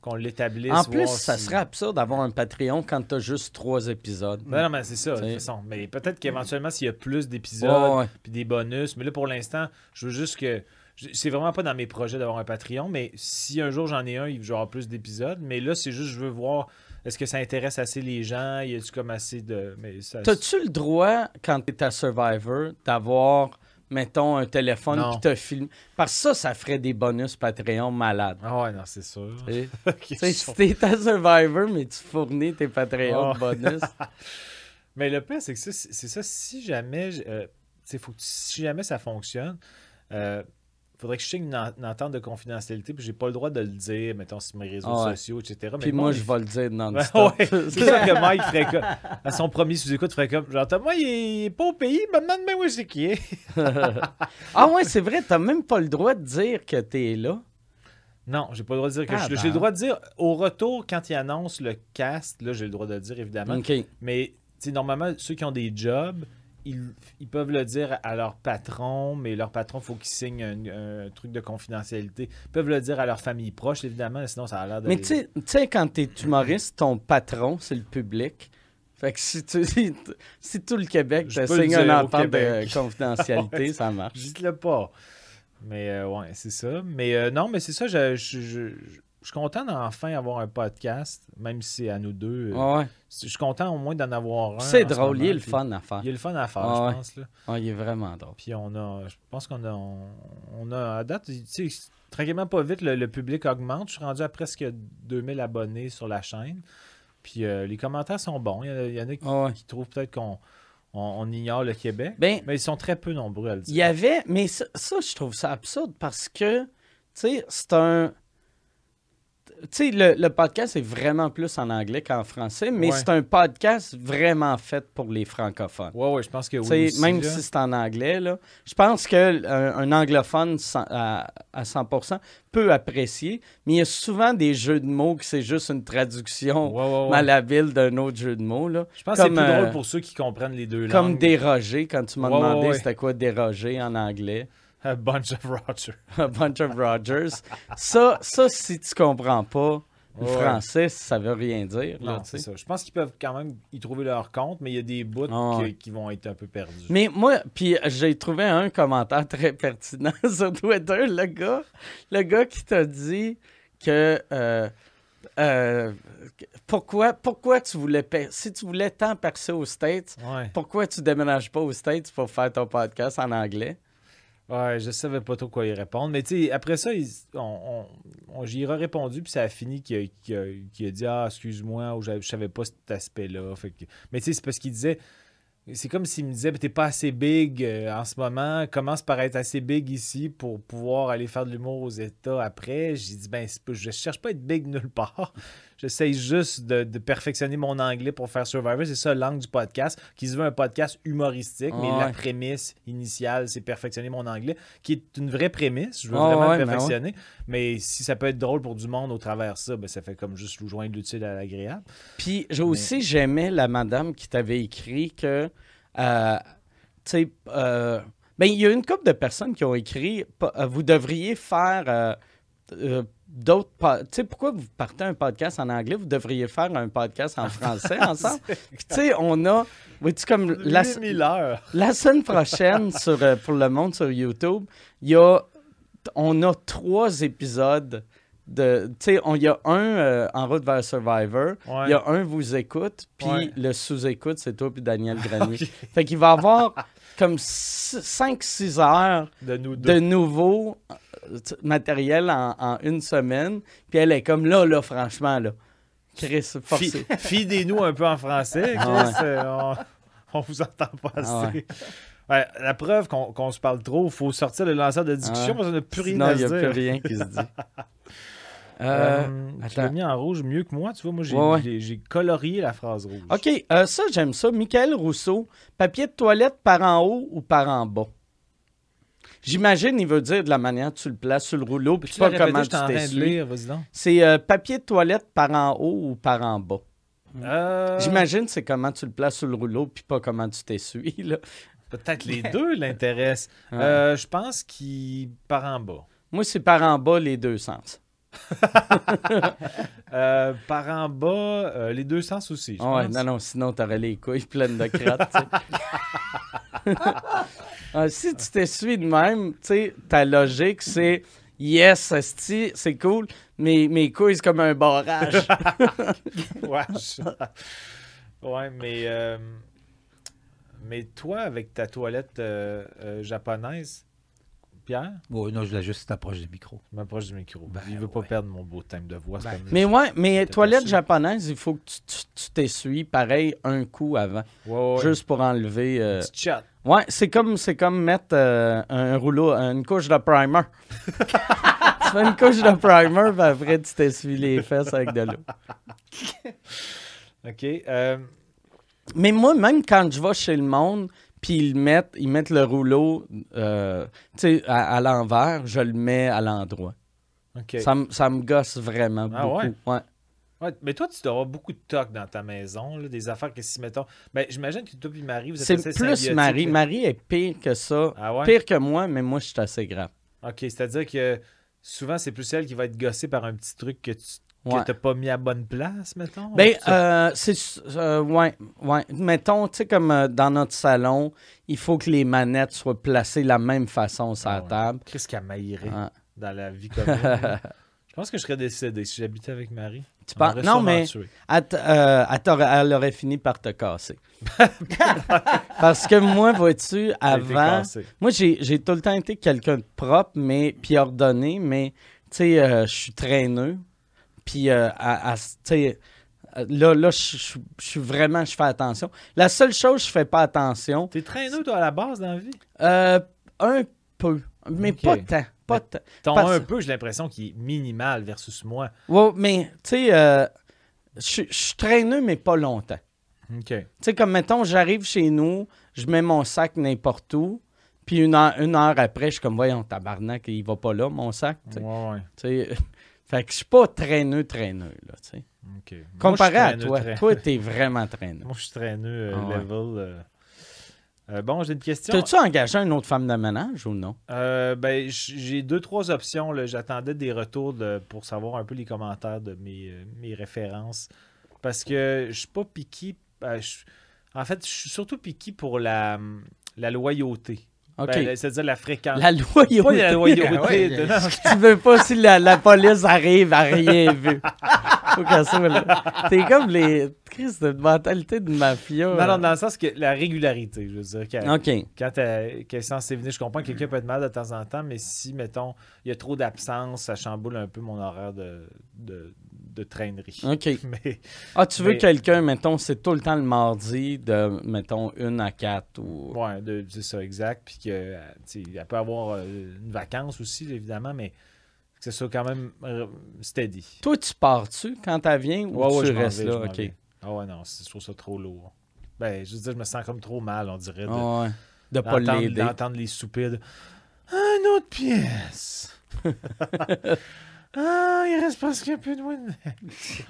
qu'on l'établisse. En plus, ça serait absurde d'avoir un Patreon quand tu as juste trois épisodes. Ben non, mais c'est ça, de toute façon. Mais peut-être qu'éventuellement, s'il y a plus d'épisodes puis des bonus, mais là, pour l'instant, je veux juste que. C'est vraiment pas dans mes projets d'avoir un Patreon, mais si un jour j'en ai un, il va plus d'épisodes. Mais là, c'est juste, je veux voir, est-ce que ça intéresse assez les gens? Y a-tu comme assez de. T'as-tu le droit, quand tu es à Survivor, d'avoir mettons, un téléphone qui te filme. Parce que ça, ça ferait des bonus Patreon malades. Ah ouais, non, c'est sûr. Tu sais, si t'es un Survivor, mais tu fournis tes Patreon bonus. mais le pire, c'est que c'est ça, si jamais, euh, faut si jamais ça fonctionne, euh, faudrait que je signe une, entente de confidentialité, puis j'ai pas le droit de le dire, mettons, sur mes réseaux ah sociaux, etc. Puis moi, je vais le dire non ouais, C'est ça que Mike ferait comme. À son premier sous-écoute, ferait comme. Genre, moi, il est pas au pays, me demande même où c'est qui est. ah ouais, c'est vrai, t'as même pas le droit de dire que t'es là. Non, j'ai pas le droit de dire que je suis là. J'ai le droit de dire au retour, quand il annonce le cast, là, j'ai le droit de le dire, évidemment. Mais, tu normalement, ceux qui ont des jobs, ils, peuvent le dire à leur patron, mais leur patron, il faut qu'ils signent un, truc de confidentialité. Ils peuvent le dire à leur famille proche, évidemment, sinon ça a l'air de. Mais tu sais, quand tu es humoriste, ton patron, c'est le public. Fait que si, tu, si, tout le Québec te signe un entente de confidentialité, ça marche. Dites-le pas. Mais euh, ouais, c'est ça. Mais euh, non, mais c'est ça, je, je suis content d'enfin avoir un podcast, même si c'est à nous deux. ouais. Je suis content au moins d'en avoir un. C'est drôle, il y a le fun à faire. Il y a le fun à faire, je pense. Là. Ah, il est vraiment drôle. Puis on a, je pense qu'on a, on, a, à date, tu sais, tranquillement pas vite, le, public augmente. Je suis rendu à presque 2000 abonnés sur la chaîne. Puis euh, les commentaires sont bons. Il y, en a, qui, trouvent peut-être qu'on on, ignore le Québec. Ben, mais ils sont très peu nombreux à le dire. Il y avait, mais ça, je trouve ça absurde parce que, tu sais, c'est un. Tu sais, le, podcast est vraiment plus en anglais qu'en français, mais c'est un podcast vraiment fait pour les francophones. Oui, oui, je pense que oui. même si c'est en anglais, là, je pense qu'un un anglophone à, à 100% peut apprécier, mais il y a souvent des jeux de mots que c'est juste une traduction malhabile d'un autre jeu de mots. Là. Je pense que c'est plus drôle euh, pour ceux qui comprennent les deux langues. Comme déroger, quand tu m'as demandé c'était quoi déroger en anglais. A bunch of Rogers. A bunch of Rogers. ça, ça, si tu comprends pas le français, ça veut rien dire. Non, c'est ça. Je pense qu'ils peuvent quand même y trouver leur compte, mais il y a des bouts ah qui, vont être un peu perdus. Mais moi, puis j'ai trouvé un commentaire très pertinent sur Twitter. Le gars, le gars qui t'a dit que. Euh, euh, pourquoi, pourquoi tu voulais si tu voulais tant percer aux States, pourquoi tu déménages pas aux States pour faire ton podcast en anglais? Ouais, je savais pas trop quoi y répondre. Mais tu sais, après ça, on, on, j'y ai répondu, puis ça a fini qu'il a, a, dit Ah, excuse-moi, ou je, savais pas cet aspect-là. Mais tu sais, c'est parce qu'il disait c'est comme s'il me disait, t'es pas assez big euh, en ce moment, commence par être assez big ici pour pouvoir aller faire de l'humour aux États après. J'ai dit, ben, je cherche pas à être big nulle part. J'essaye juste de, perfectionner mon anglais pour faire Survivor. C'est ça l'angle du podcast, qui se veut un podcast humoristique, mais la prémisse initiale, c'est perfectionner mon anglais, qui est une vraie prémisse. Je veux vraiment ben perfectionner. Mais, si ça peut être drôle pour du monde au travers de ça, ben, ça fait comme juste joindre l'utile à l'agréable. Puis aussi, j'aimais la madame qui t'avait écrit que, euh, tu sais, euh, ben, il y a une couple de personnes qui ont écrit, euh, vous devriez faire d'autres. Tu sais, pourquoi vous partez un podcast en anglais? Vous devriez faire un podcast en français ensemble? tu sais, on a. tu comme la, la semaine prochaine, sur, euh, pour le monde sur YouTube, il y a. On a trois épisodes de. Tu sais, il y a un euh, en route vers Survivor, il y a un vous écoute, puis le sous-écoute, c'est toi puis Daniel Grenier. Fait qu'il va y avoir comme 5-6 heures de, de nouveau matériel en, une semaine. Puis elle est comme là, là, franchement, là. Chris, forcé. Fidez-nous un peu en français, ah Chris. Euh, on, vous entend pas ah assez. la preuve qu'on se parle trop, il faut sortir le lanceur de discussion parce qu'on n'a plus rien à dire. Non, il n'y a plus rien qui se dit. Euh, tu l'as mis en rouge mieux que moi. Tu vois, moi, j'ai colorié la phrase rouge. OK, euh, ça, j'aime ça. Michael Rousseau, papier de toilette par en haut ou par en bas? J'imagine, il veut dire de la manière tu le places sur le rouleau, puis pas comment tu t'essuies. C'est euh, papier de toilette par en haut ou par en bas? Euh... J'imagine c'est comment tu le places sur le rouleau, puis pas comment tu t'essuies. Peut-être les deux l'intéressent. Je pense qu'il par en bas. Moi, c'est par en bas les deux sens. euh, par en bas, euh, les deux sens aussi. ouais, non, non, sinon t'aurais les couilles pleines de crottes. Ah, si tu t'essuies de même, tu sais, ta logique, c'est yes, c'est cool, mais mes couilles, c'est comme un barrage. ouais, ouais, mais, euh, mais toi, avec ta toilette japonaise, Pierre? Oui, non, je l'ai juste approche du micro. Je m'approche du micro. Ben, il veut pas perdre mon beau thème de voix. Ben, mais ouais, mais toilette japonaise, il faut que tu t'essuies pareil un coup avant. Juste pour enlever. Euh... chat. Ouais, c'est comme, c'est comme mettre euh, un rouleau, une couche de primer. tu fais une couche de primer, puis après tu t'essuies les fesses avec de l'eau. OK. Euh, mais moi, même quand je vais chez le monde, puis ils mettent, ils mettent le rouleau euh, à, l'envers, je le mets à l'endroit. Ça, ça, me gosse vraiment ah, beaucoup. Ouais? Ouais. mais toi, tu dois beaucoup de tocs dans ta maison, des affaires que si, mettons. Ben, j'imagine que toi et Marie, vous êtes C'est plus Marie. Marie est pire que ça. Ah pire que moi, mais moi, je suis assez grave. OK, c'est-à-dire que souvent, c'est plus elle qui va être gossée par un petit truc que tu que t'as pas mis à bonne place, mettons? Ben, euh, c'est. Euh, ouais, ouais. Mettons, tu sais, comme euh, dans notre salon, il faut que les manettes soient placées de la même façon sur la ah table. Qu'est-ce qu'elle maillerait dans la vie commune? je pense que je serais décédé si j'habitais avec Marie. Tu penses? Non, mais elle, elle, aurait fini par te casser. Parce que moi, vois-tu, avant. Moi, j'ai tout le temps été quelqu'un de propre, mais puis ordonné, mais tu sais, je suis traîneux. Puis, euh, Euh, Là, là, je je- je suis vraiment, je fais attention. La seule chose, je fais pas attention, T'es traîneux, toi, à la base, dans la vie? euh, un peu, mais pas tant, pas tant. Ton Parce- un peu, j'ai l'impression qu'il est minimal versus moi. Ouais, mais, tu sais, euh, je je suis traîneux, mais pas longtemps. OK. Tu sais, comme mettons, j'arrive chez nous, je mets mon sac n'importe où, puis une heure, une heure après, je suis comme, voyons, tabarnak, il va pas là, mon sac. Ouais, ouais. Tu sais, fait que je suis pas traîneux, traîneux, là, tu sais. Comparé à traîneux, toi, traîneux. toi, t'es vraiment traîneux. Moi, je suis traîneux euh, Ah ouais. level. euh. Euh, bon, j'ai une question. T'as-tu engagé une autre femme de ménage ou non? Euh, ben, j'ai deux, trois options. J'attendais des retours de- pour savoir un peu les commentaires de mes, euh, mes références. Parce que je suis pas piqué. en fait, je suis surtout piqué pour la, la loyauté. OK. Ben, C'est-à-dire la fréquence. la loyauté. Pas la loyauté. Ah ouais, de- tu veux pas si la, la police arrive à rien vu. Faut qu'elle soit là. T'es comme les. Chris, de mentalité de mafia. non, non, dans le sens que la régularité, je veux dire. quand- OK. quand elle qu'elle est censée venir, je comprends que quelqu'un peut être malade de temps en temps, mais si, mettons, il y a trop d'absence, ça chamboule un peu mon horaire de, de, de traînerie. OK. Mais Ah, tu veux quelqu'un, mettons, c'est tout le temps le mardi de, mettons, une à quatre ou. ouais, de- c'est ça, exact. Puis que, euh, peut avoir euh, une vacance aussi, évidemment, mais que ce soit quand même euh, steady. Toi, tu pars-tu quand elle vient ou Ouais, tu restes vais, là? OK. Ah ouais, non, je trouve ça trop lourd. Ben, je veux dire, je me sens comme trop mal, on dirait, de, Ah ouais. De pas l'aider. d'entendre les soupirs de Un autre pièce. ah, il reste presque un peu de Windex.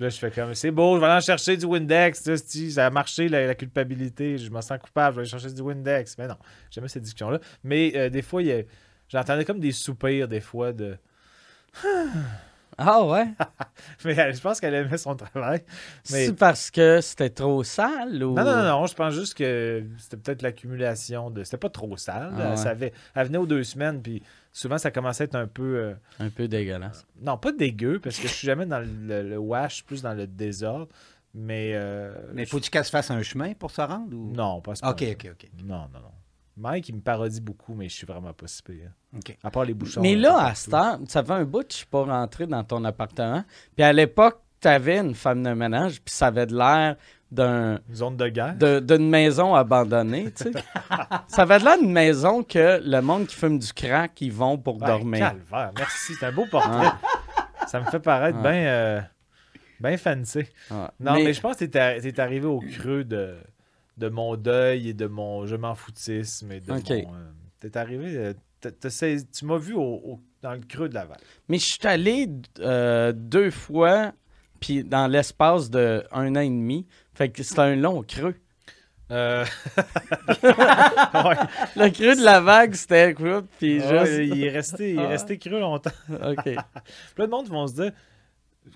Là, je fais comme c'est beau, je vais aller en chercher du Windex. là, Ça a marché, la, la culpabilité. Je me sens coupable, je vais aller chercher du Windex. Mais non, jamais cette discussion-là. Mais euh, des fois, il y a- j'entendais comme des soupirs, des fois, de. Ah ouais? Mais elle- je pense qu'elle aimait son travail. Mais- C'est parce que c'était trop sale ou? Non, non, non, non, je pense juste que c'était peut-être l'accumulation de. C'était pas trop sale. Ah elle, ouais. savait- elle venait aux deux semaines, puis souvent ça commençait à être un peu. euh, Un peu dégueulasse. Non, pas dégueu, parce que je suis jamais dans le, le wash, plus dans le désordre. Mais. euh, Mais faut-tu qu'elle se fasse un chemin pour se rendre? Ou... Non, pas OK. OK, OK. Non, non, non. Mike, il me parodie beaucoup, mais je suis vraiment pas si pire. OK. À part les bouchons. Mais peu là, à cette heure, ça fait un bout que je suis pas rentré dans ton appartement. Puis à l'époque, tu avais une femme de ménage, puis ça avait de l'air d'un Zone de guerre. de- d'une maison abandonnée, tu sais. ça avait de l'air d'une maison que le monde qui fume du crack, ils vont pour Ouais, dormir. calvaire, merci. C'est un beau portrait. Ça me fait paraître Ouais. bien euh, ben fancy. Ouais. Non, mais, je pense que ar- t'es arrivé au creux de, de mon deuil et de mon je m'en foutisme. Et de Ok. mon, euh, t'es arrivé. euh, tu m'as vu au- au- dans le creux de la vague. Mais je suis allé euh, deux fois, puis dans l'espace de un an et demi. Fait que c'est un long creux. Euh, ouais. Le creux de la vague, c'était quoi? Puis Ouais, juste... il est resté, il est resté creux longtemps. OK. Plein de monde vont se dire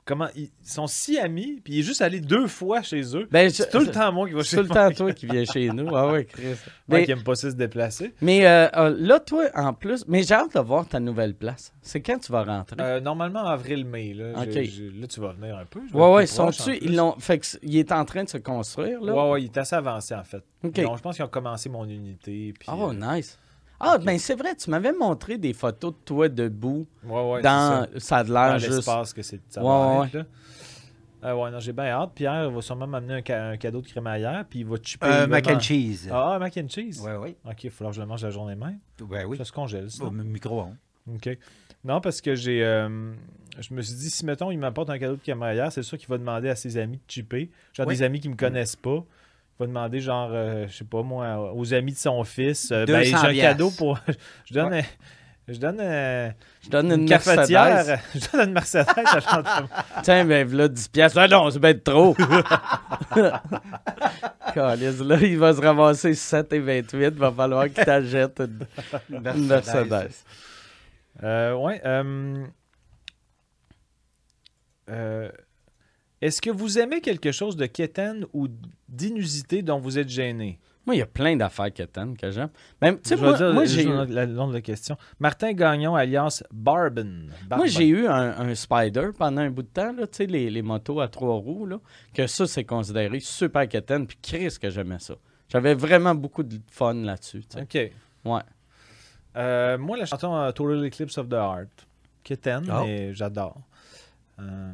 comment ils sont si amis, puis il est juste allé deux fois chez eux. Ben, C'est tout le temps moi qui va C'est chez tout le temps toi qui viens chez nous. Ah ouais, Chris. Mais, qui aime pas ça se déplacer. mais, euh, euh, là, toi, en plus, mais j'ai hâte de voir ta nouvelle place. C'est quand tu vas rentrer? Euh, normalement, avril-mai. Là, là, tu vas venir un peu. ouais, ouais, plus. ils l'ont, fait que il est en train de se construire, là? Ouais, ouais, il est assez avancé, en fait. Donc, je pense qu'ils ont commencé mon unité. Puis, Oh, euh, nice. Ah, ben c'est vrai, tu m'avais montré des photos de toi debout ouais, ouais, dans, c'est ça a de ça. Dans l'air juste... l'espace que c'est, ça Ouais, va ouais. être, là. Euh, ouais, non, j'ai bien hâte. Pierre va sûrement m'amener un, ca- un cadeau de crémaillère, puis il va chipper. Euh, mac and cheese. Ah, mac and cheese? Ouais, ouais. Ok, il va falloir que je le mange la journée même. Ben oui. Ça se congèle, ça. Au micro-ondes. OK. Non, parce que j'ai. euh, je me suis dit, si mettons, il m'apporte un cadeau de crémaillère, c'est sûr qu'il va demander à ses amis de chipper. Genre Oui. des amis qui me connaissent pas. Va demander, genre, euh, je sais pas moi, aux amis de son fils. euh, ben, j'ai 200 un cadeau pour. je donne. un- Je donne euh, Je donne une, une, cafetière. Mercedes. Je donne une Mercedes à Chantal. Tiens, ben voilà 10 piastres. Ah non, c'est bien trop. Calisse, là, il va se ramasser 7 et 28. Il va falloir qu'il t'achète une, une Mercedes. Euh, ouais. euh, euh, Est-ce que vous aimez quelque chose de quétaine ou d'inusité dont vous êtes gêné? Moi, il y a plein d'affaires que t'aimes, que j'aime. Même, tu sais, moi, j'ai eu, de la question. Martin Gagnon, alias Barben. moi, j'ai eu un, un Spider pendant un bout de temps, là, tu sais, les, les motos à trois roues, là, que ça, c'est considéré super quétaine, puis Chris, que j'aimais ça. J'avais vraiment beaucoup de fun là-dessus, tu sais. OK. Ouais. Euh, moi, la chanson euh, Total Eclipse of the Heart. Quétaine, Oh. mais j'adore. Euh,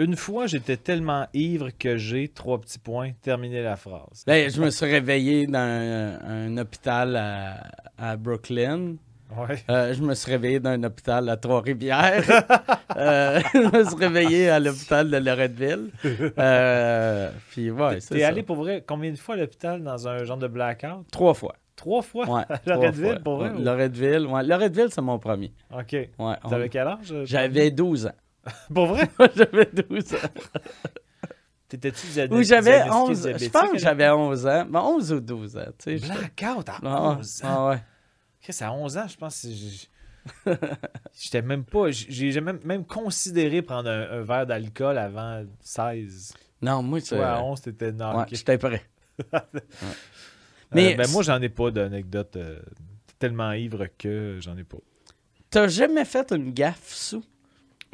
Une fois, j'étais tellement ivre que j'ai, trois petits points, terminé la phrase. Ben, je me suis réveillé dans un, hôpital à, Brooklyn. Ouais. Euh, je me suis réveillé dans un hôpital à Trois-Rivières. euh, je me suis réveillé à l'hôpital de Loretteville. Euh, puis ouais, T'es allé pour vrai combien de fois à l'hôpital dans un genre de blackout? Trois fois. Trois fois? Ouais, à Loretteville, pour vrai? Loretteville, ouais. Loretteville, c'est mon premier. OK. Ouais, T'avais quel âge? J'avais 12 ans. Pour vrai? j'avais 12 ans. T'étais-tu Ou j'avais 11 Je pense que j'avais 11 ans. 11 ou 12 ans. Tu sais, Blackout à 11 ans? Ah ouais. Chris, à 11 ans, je pense que j'étais même pas... J'ai même, même considéré prendre un, verre d'alcool avant 16. Non, moi, c'est... Ouais, à 11, t'étais... Non, ouais, j'étais prêt. Mais euh, ben, moi, j'en ai pas d'anecdote euh, tellement ivre que j'en ai pas. T'as jamais fait une gaffe sous?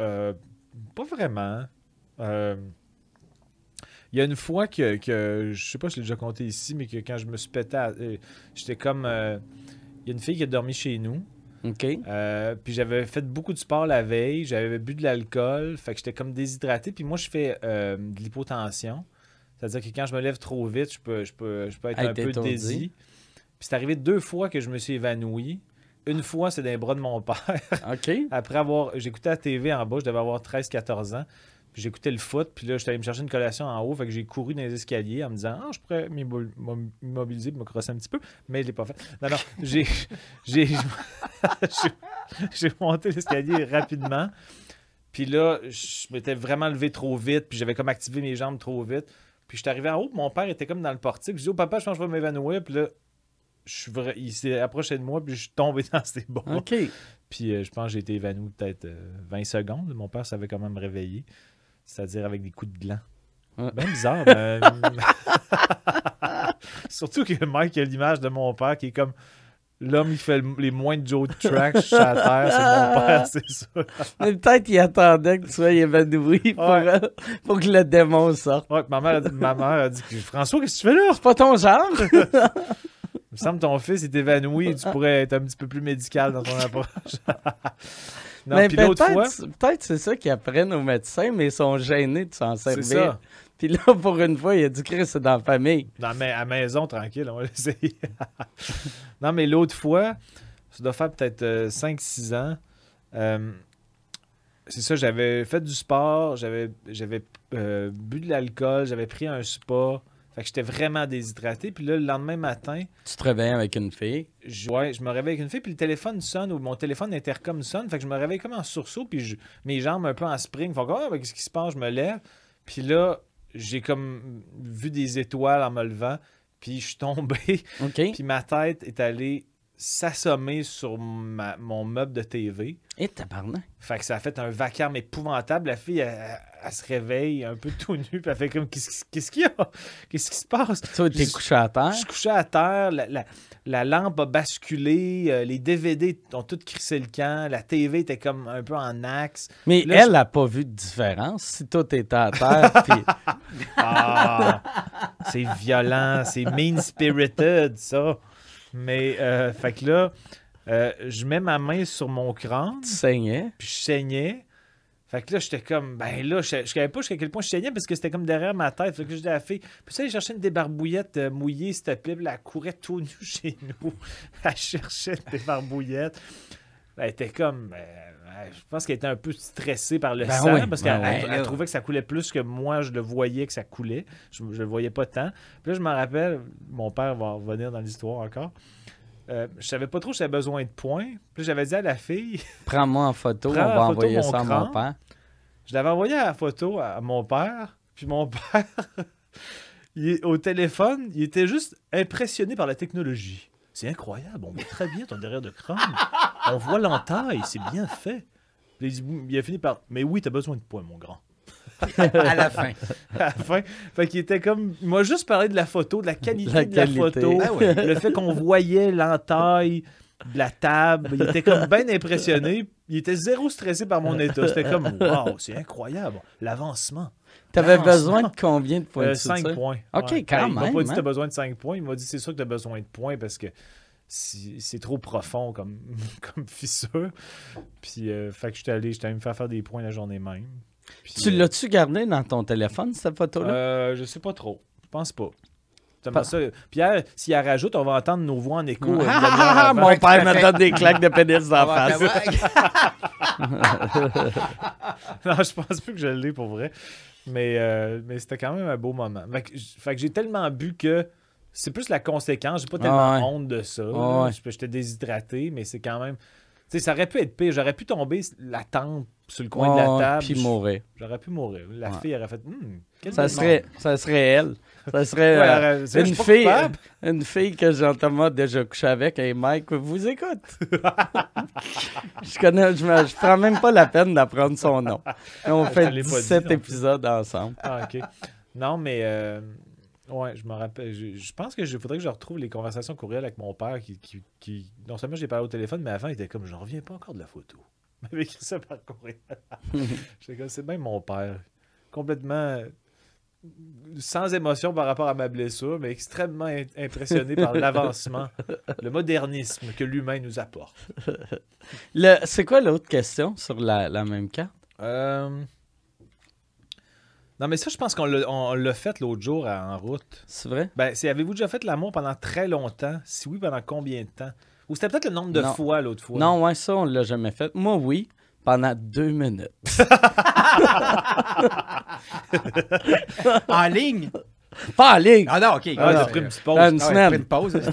Euh, pas vraiment. Euh, il y a une fois que, que je sais pas si je l'ai déjà compté ici, mais que quand je me suis pété, euh, j'étais comme. Il y a une fille qui a dormi chez nous. OK. puis j'avais fait beaucoup de sport la veille, j'avais bu de l'alcool, fait que j'étais comme déshydraté. Puis moi, je fais de l'hypotension. C'est-à-dire que quand je me lève trop vite, je peux, je peux, je peux être un peu désy. Puis c'est arrivé deux fois que je me suis évanoui. Une fois, c'est dans les bras de mon père. OK. Après avoir. J'écoutais la TV en bas, je devais avoir 13-14 ans. Puis j'écoutais le foot, puis là, j'étais allé me chercher une collation en haut, fait que j'ai couru dans les escaliers en me disant Ah, je pourrais m'immobiliser pour me crosser un petit peu, mais je l'ai pas fait. Non, non, j'ai. j'ai j'ai monté l'escalier rapidement. Puis là, je m'étais vraiment levé trop vite, puis j'avais comme activé mes jambes trop vite. Puis je suis arrivé en haut, mon père était comme dans le portique. Je dis Oh, papa, je pense que je vais m'évanouir. Puis là, je il s'est approché de moi, puis je suis tombé dans ses bras. OK. Puis euh, je pense que j'ai été évanoui peut-être 20 euh, secondes. Mon père savait quand même réveiller, c'est-à-dire avec des coups de gland. Bien bizarre. mais... Surtout que Mike a l'image de mon père qui est comme l'homme qui fait les moins de Joe Trash sur la terre, c'est mon père, c'est ça. Mais peut-être qu'il attendait que tu sois évanoui pour, euh, pour, que le démon sorte. Ouais, ma mère, ma mère a dit François, qu'est-ce que tu fais là? C'est pas ton genre? Me semble que ton fils est évanoui, tu pourrais être un petit peu plus médical dans ton approche. non, mais peut-être, fois... peut-être c'est ça qu'ils apprennent aux médecins, mais ils sont gênés de s'en servir. C'est ça. Puis là, pour une fois, il a dit que c'est dans la famille. Dans, à la maison, tranquille, on va l'essayer. non, mais l'autre fois, ça doit faire peut-être 5-6 euh, ans. Euh, c'est ça, j'avais fait du sport, j'avais, j'avais euh, bu de l'alcool, j'avais pris un spa. Fait que j'étais vraiment déshydraté. Puis là, le lendemain matin. Tu te réveilles avec une fille? Je, ouais, je me réveille avec une fille. Puis le téléphone sonne ou mon téléphone intercom sonne. Fait que je me réveille comme en sursaut. Puis mes jambes un peu en spring. Fait que, oh, qu'est-ce qui se passe? Je me lève. Puis là, j'ai comme vu des étoiles en me levant. Puis je suis tombé. Puis ma tête est allée s'assommer sur mon meuble de TV. Et tabarnak. Fait que ça a fait un vacarme épouvantable. La fille, elle, se réveille un peu tout nue, puis elle fait comme Qu'est-ce qu'il y a? Qu'est-ce qui se passe? Toi, t'es couché à terre? Je suis couché à terre. La, lampe a basculé. Euh, les DVD ont toutes crissé le camp. La TV était comme un peu en axe. Mais elle n'a pas vu de différence si toi, t'étais à terre. puis... ah, c'est violent. C'est mean-spirited, ça. Mais, euh, fait que là, euh, je mets ma main sur mon crâne. Tu saignais. Puis je saignais. Fait que là, j'étais comme, ben là, je, je savais pas jusqu'à quel point je saignais parce que c'était comme derrière ma tête. Fait que je dis à la fille, puis ça, elle cherchait une débarbouillette euh, mouillée, s'il te plaît? Puis elle courait tout nu chez nous. elle cherchait une débarbouillette. Elle était comme, je pense qu'elle était un peu stressée par le ben sang parce qu'elle ben trouvait que ça coulait plus que moi, je le voyais que ça coulait. Je ne le voyais pas tant. Puis là, je me rappelle, mon père va revenir dans l'histoire encore. Euh, je savais pas trop si j'avais besoin de points. Puis j'avais dit à la fille Prends-moi en photo, on va envoyer ça à mon père. Je l'avais envoyé à la photo à mon père. Puis mon père, au téléphone, il était juste impressionné par la technologie. C'est incroyable, on voit très bien ton derrière de crâne. On voit l'entaille, c'est bien fait. Il a fini par Mais oui, t'as besoin de points, mon grand. à la fin. à la fin. Fait qu'il était comme. Il m'a juste parlé de la photo, de la qualité de la photo. Ah le fait qu'on voyait l'entaille de la table. Il était comme bien impressionné. Il était zéro stressé par mon état. C'était comme Waouh, c'est incroyable. L'avancement. T'avais besoin de combien de points? 5 euh, points. OK, quand même. Il m'a pas dit que t'as besoin de 5 points. Il m'a dit c'est sûr que t'as besoin de points parce que c'est trop profond comme, comme fissure. Puis, euh, fait que j'étais allé, allé me faire faire des points la journée même. tu l'as-tu gardé dans ton téléphone, cette photo-là? Euh, je sais pas trop. Je pense pas. Ça? Pierre, s'il la rajoute, on va entendre nos voix en écho. Ah, mon père me donne des claques de pénis en face. non, je pense plus que je l'ai pour vrai. Mais, euh, mais c'était quand même un beau moment. Fait que, j'ai tellement bu que c'est plus la conséquence. J'ai pas tellement ah honte de ça. Ah j'étais déshydraté, mais c'est quand même. sais, ça aurait pu être pire. J'aurais pu tomber la tente sur le coin de la table. Puis mourir. J'aurais pu mourir. La fille aurait fait. Hmm, ça, serait, ça serait elle. Ça serait euh, une, fille, une fille que Jean-Thomas a déjà couché avec et Mike vous écoute. je connais, je, prends même pas la peine d'apprendre son nom. on fait 17 épisodes ensemble. Ah. Non, mais euh, ouais, je me rappelle. Je, pense que je faudrait que je retrouve les conversations courrielles avec mon père qui, qui, non seulement j'ai parlé au téléphone, mais avant il était comme je reviens pas encore de la photo. Il m'avait écrit ça par courriel. J'étais comme c'est bien mon père. Complètement sans émotion par rapport à ma blessure, mais extrêmement impressionné par l'avancement, le modernisme que l'humain nous apporte. c'est quoi l'autre question sur la, même carte? Euh, non, mais ça, je pense qu'on l'a fait l'autre jour en route. C'est vrai? Ben, avez-vous déjà fait l'amour pendant très longtemps? Si oui, pendant combien de temps? Ou c'était peut-être le nombre de fois l'autre fois? Non, ouais, ça, on l'a jamais fait. Moi, oui pendant deux minutes. en ligne? Pas en ligne. Ah non, OK. Ah, t'as pris une petite pause. Une semaine. Pris une pause.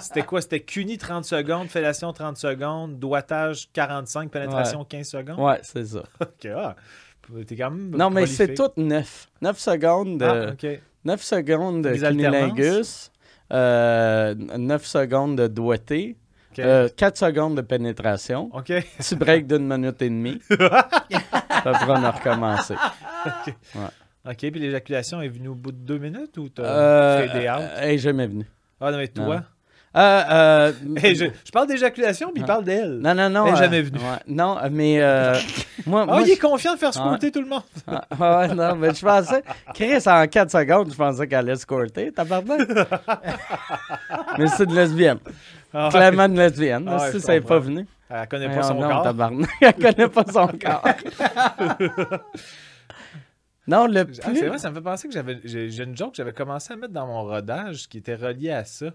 C'était quoi? C'était CUNY 30 secondes, fellation 30 secondes, doigtage 45, pénétration 15 secondes? Ouais, c'est ça. OK. Ah, t'es quand même Non, mais c'est tout neuf. 9 secondes de, ah, okay. 9 secondes de cunilingus, euh, 9 secondes de doigté, 4 euh, secondes de pénétration. OK. Tu break d'une minute et demie. Après, on a recommencé. OK. OK, puis l'éjaculation est venue au bout de deux minutes ou t'as euh, fait des out? Elle n'est jamais venue. Ah non, mais toi? Euh, euh je, je, parle d'éjaculation, puis il parle d'elle. Non, non, non. Elle n'est jamais venue. non, mais moi, oh, il est confiant de faire squirter tout le monde. Ah, ouais, non, mais je pensais... Chris, en 4 secondes, je pensais qu'elle allait squirter, tabarnak. mais c'est une lesbienne. Ah, Clairement une lesbienne. Ah, si ça n'est pas venu. Elle connaît pas son corps. Elle connaît pas son corps. non, le plus... Ah, c'est vrai, ça me fait penser que j'avais j'ai une joke que j'avais commencé à mettre dans mon rodage qui était reliée à ça.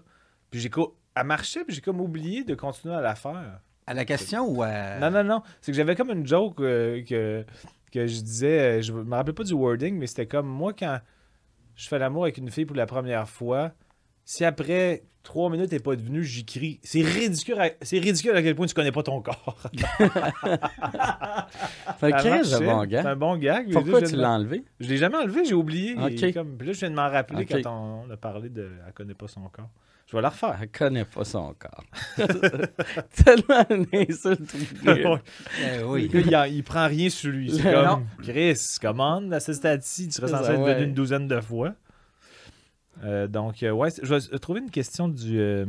Puis j'ai elle marchait, puis j'ai comme oublié de continuer à la faire. À la question ou à... Non, non, non. C'est que j'avais comme une joke euh, que, que je disais, euh, je me rappelais pas du wording, mais c'était comme moi quand je fais l'amour avec une fille pour la première fois, si après trois minutes t'es pas devenu, j'écris. C'est ridicule, à... c'est ridicule à quel point tu connais pas ton corps. c'est un bon gag. C'est un bon gag. Pourquoi tu l'as enlevé? Je l'ai jamais enlevé, j'ai oublié. Comme... Puis là, je viens de m'en rappeler quand on... a parlé de Elle connaît pas son corps. Je vais la refaire. Elle connaît pas son corps. Tellement une insulte. eh oui. il, il, prend rien sur lui. C'est comme, Chris, commande à ce stade-ci, tu serais censé être venu une douzaine de fois. Euh, donc, euh, ouais, je vais trouver une question du. Euh,